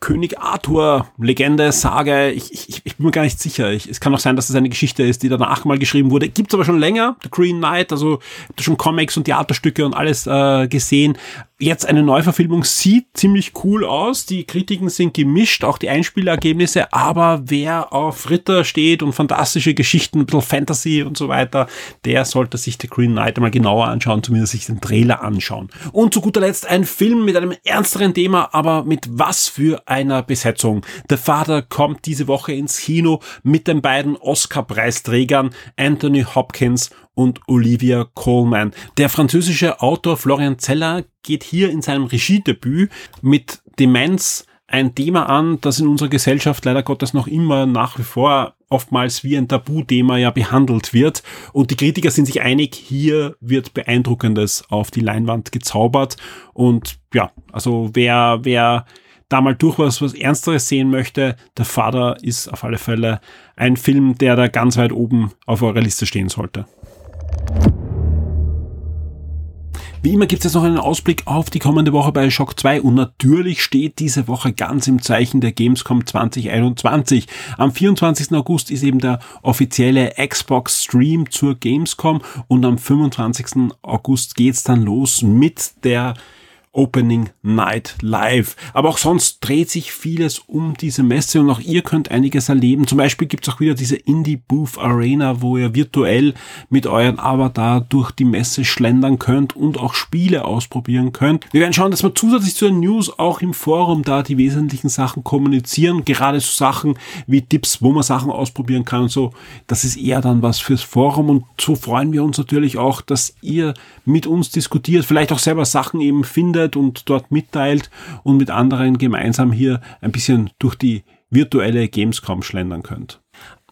König Arthur Legende, Sage, ich, ich, ich bin mir gar nicht sicher. Ich, es kann auch sein, dass es eine Geschichte ist, die danach mal geschrieben wurde. Gibt's aber schon länger, The Green Knight, also schon Comics und Theaterstücke und alles äh, gesehen jetzt eine Neuverfilmung sieht ziemlich cool aus. Die Kritiken sind gemischt, auch die Einspielergebnisse, aber wer auf Ritter steht und fantastische Geschichten, ein bisschen Fantasy und so weiter, der sollte sich The Green Knight einmal genauer anschauen, zumindest sich den Trailer anschauen. Und zu guter Letzt ein Film mit einem ernsteren Thema, aber mit was für einer Besetzung. The Father kommt diese Woche ins Kino mit den beiden Oscar-Preisträgern Anthony Hopkins und Olivia Colman. Der französische Autor Florian Zeller geht hier in seinem Regiedebüt mit Demenz ein Thema an, das in unserer Gesellschaft leider Gottes noch immer nach wie vor oftmals wie ein Tabuthema ja behandelt wird. Und die Kritiker sind sich einig, hier wird Beeindruckendes auf die Leinwand gezaubert. Und ja, also wer, wer da mal durchaus was Ernsteres sehen möchte, der Vater ist auf alle Fälle ein Film, der da ganz weit oben auf eurer Liste stehen sollte. Wie immer gibt es jetzt noch einen Ausblick auf die kommende Woche bei Shock 2 und natürlich steht diese Woche ganz im Zeichen der Gamescom 2021. Am 24. August ist eben der offizielle Xbox Stream zur Gamescom und am 25. August geht's dann los mit der Opening Night Live. Aber auch sonst dreht sich vieles um diese Messe und auch ihr könnt einiges erleben. Zum Beispiel gibt es auch wieder diese Indie Booth Arena, wo ihr virtuell mit euren Avatar durch die Messe schlendern könnt und auch Spiele ausprobieren könnt. Wir werden schauen, dass wir zusätzlich zu den News auch im Forum da die wesentlichen Sachen kommunizieren. Gerade so Sachen wie Tipps, wo man Sachen ausprobieren kann und so. Das ist eher dann was fürs Forum und so freuen wir uns natürlich auch, dass ihr mit uns diskutiert, vielleicht auch selber Sachen eben findet findet und dort mitteilt und mit anderen gemeinsam hier ein bisschen durch die virtuelle Gamescom schlendern könnt.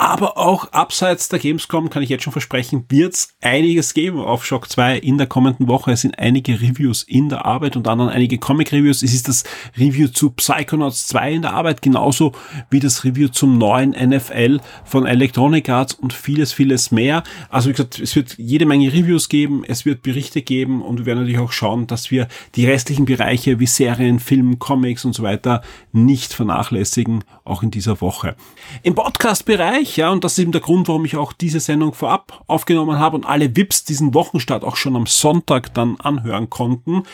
Aber auch abseits der Gamescom kann ich jetzt schon versprechen, wird es einiges geben auf Shock 2 in der kommenden Woche. Es sind einige Reviews in der Arbeit und anderen einige Comic-Reviews. Es ist das Review zu Psychonauts 2 in der Arbeit, genauso wie das Review zum neuen NFL von Electronic Arts und vieles, vieles mehr. Also wie gesagt, es wird jede Menge Reviews geben, es wird Berichte geben und wir werden natürlich auch schauen, dass wir die restlichen Bereiche wie Serien, Film, Comics und so weiter nicht vernachlässigen, auch in dieser Woche. Im Podcast-Bereich ja, und das ist eben der Grund, warum ich auch diese Sendung vorab aufgenommen habe und alle VIPs diesen Wochenstart auch schon am Sonntag dann anhören konnten.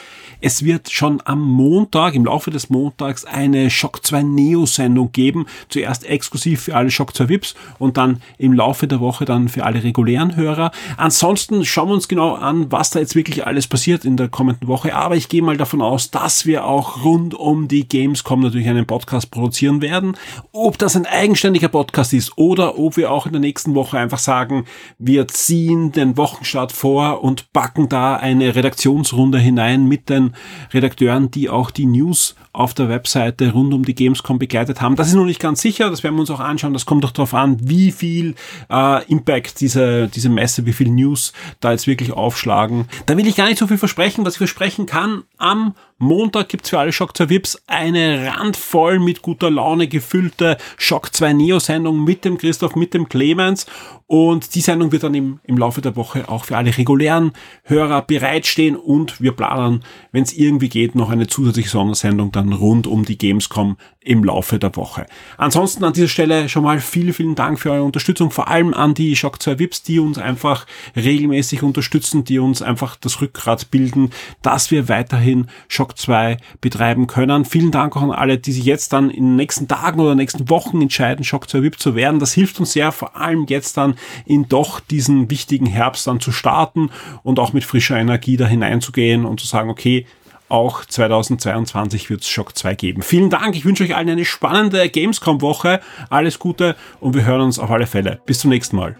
Es wird schon am Montag, im Laufe des Montags, eine Shock 2 Neo-Sendung geben. Zuerst exklusiv für alle Shock 2 VIPs und dann im Laufe der Woche dann für alle regulären Hörer. Ansonsten schauen wir uns genau an, was da jetzt wirklich alles passiert in der kommenden Woche. Aber ich gehe mal davon aus, dass wir auch rund um die Gamescom natürlich einen Podcast produzieren werden. Ob das ein eigenständiger Podcast ist oder oder ob wir auch in der nächsten Woche einfach sagen, wir ziehen den Wochenstart vor und backen da eine Redaktionsrunde hinein mit den Redakteuren, die auch die News auf der Webseite rund um die Gamescom begleitet haben. Das ist noch nicht ganz sicher, das werden wir uns auch anschauen. Das kommt doch darauf an, wie viel äh, Impact diese, diese Messe, wie viel News da jetzt wirklich aufschlagen. Da will ich gar nicht so viel versprechen. Was ich versprechen kann, am Montag gibt's für alle Shock 2 Vips eine randvoll mit guter Laune gefüllte Shock 2 Neo-Sendung mit dem Christoph, mit dem Clemens Und die Sendung wird dann im, im Laufe der Woche auch für alle regulären Hörer bereitstehen und wir planen, wenn es irgendwie geht, noch eine zusätzliche Sondersendung dann rund um die Gamescom im Laufe der Woche. Ansonsten an dieser Stelle schon mal vielen, vielen Dank für eure Unterstützung, vor allem an die Shock 2 Vips, die uns einfach regelmäßig unterstützen, die uns einfach das Rückgrat bilden, dass wir weiterhin Shock 2 betreiben können. Vielen Dank auch an alle, die sich jetzt dann in den nächsten Tagen oder nächsten Wochen entscheiden, Shock 2 VIP zu werden. Das hilft uns sehr, vor allem jetzt dann in doch diesen wichtigen Herbst dann zu starten und auch mit frischer Energie da hineinzugehen und zu sagen, okay, auch 2022 wird es Shock 2 geben. Vielen Dank, ich wünsche euch allen eine spannende Gamescom-Woche. Alles Gute und wir hören uns auf alle Fälle. Bis zum nächsten Mal.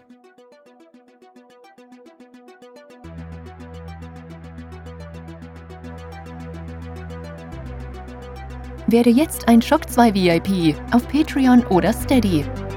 Werde jetzt ein Shock 2 VIP auf Patreon oder Steady.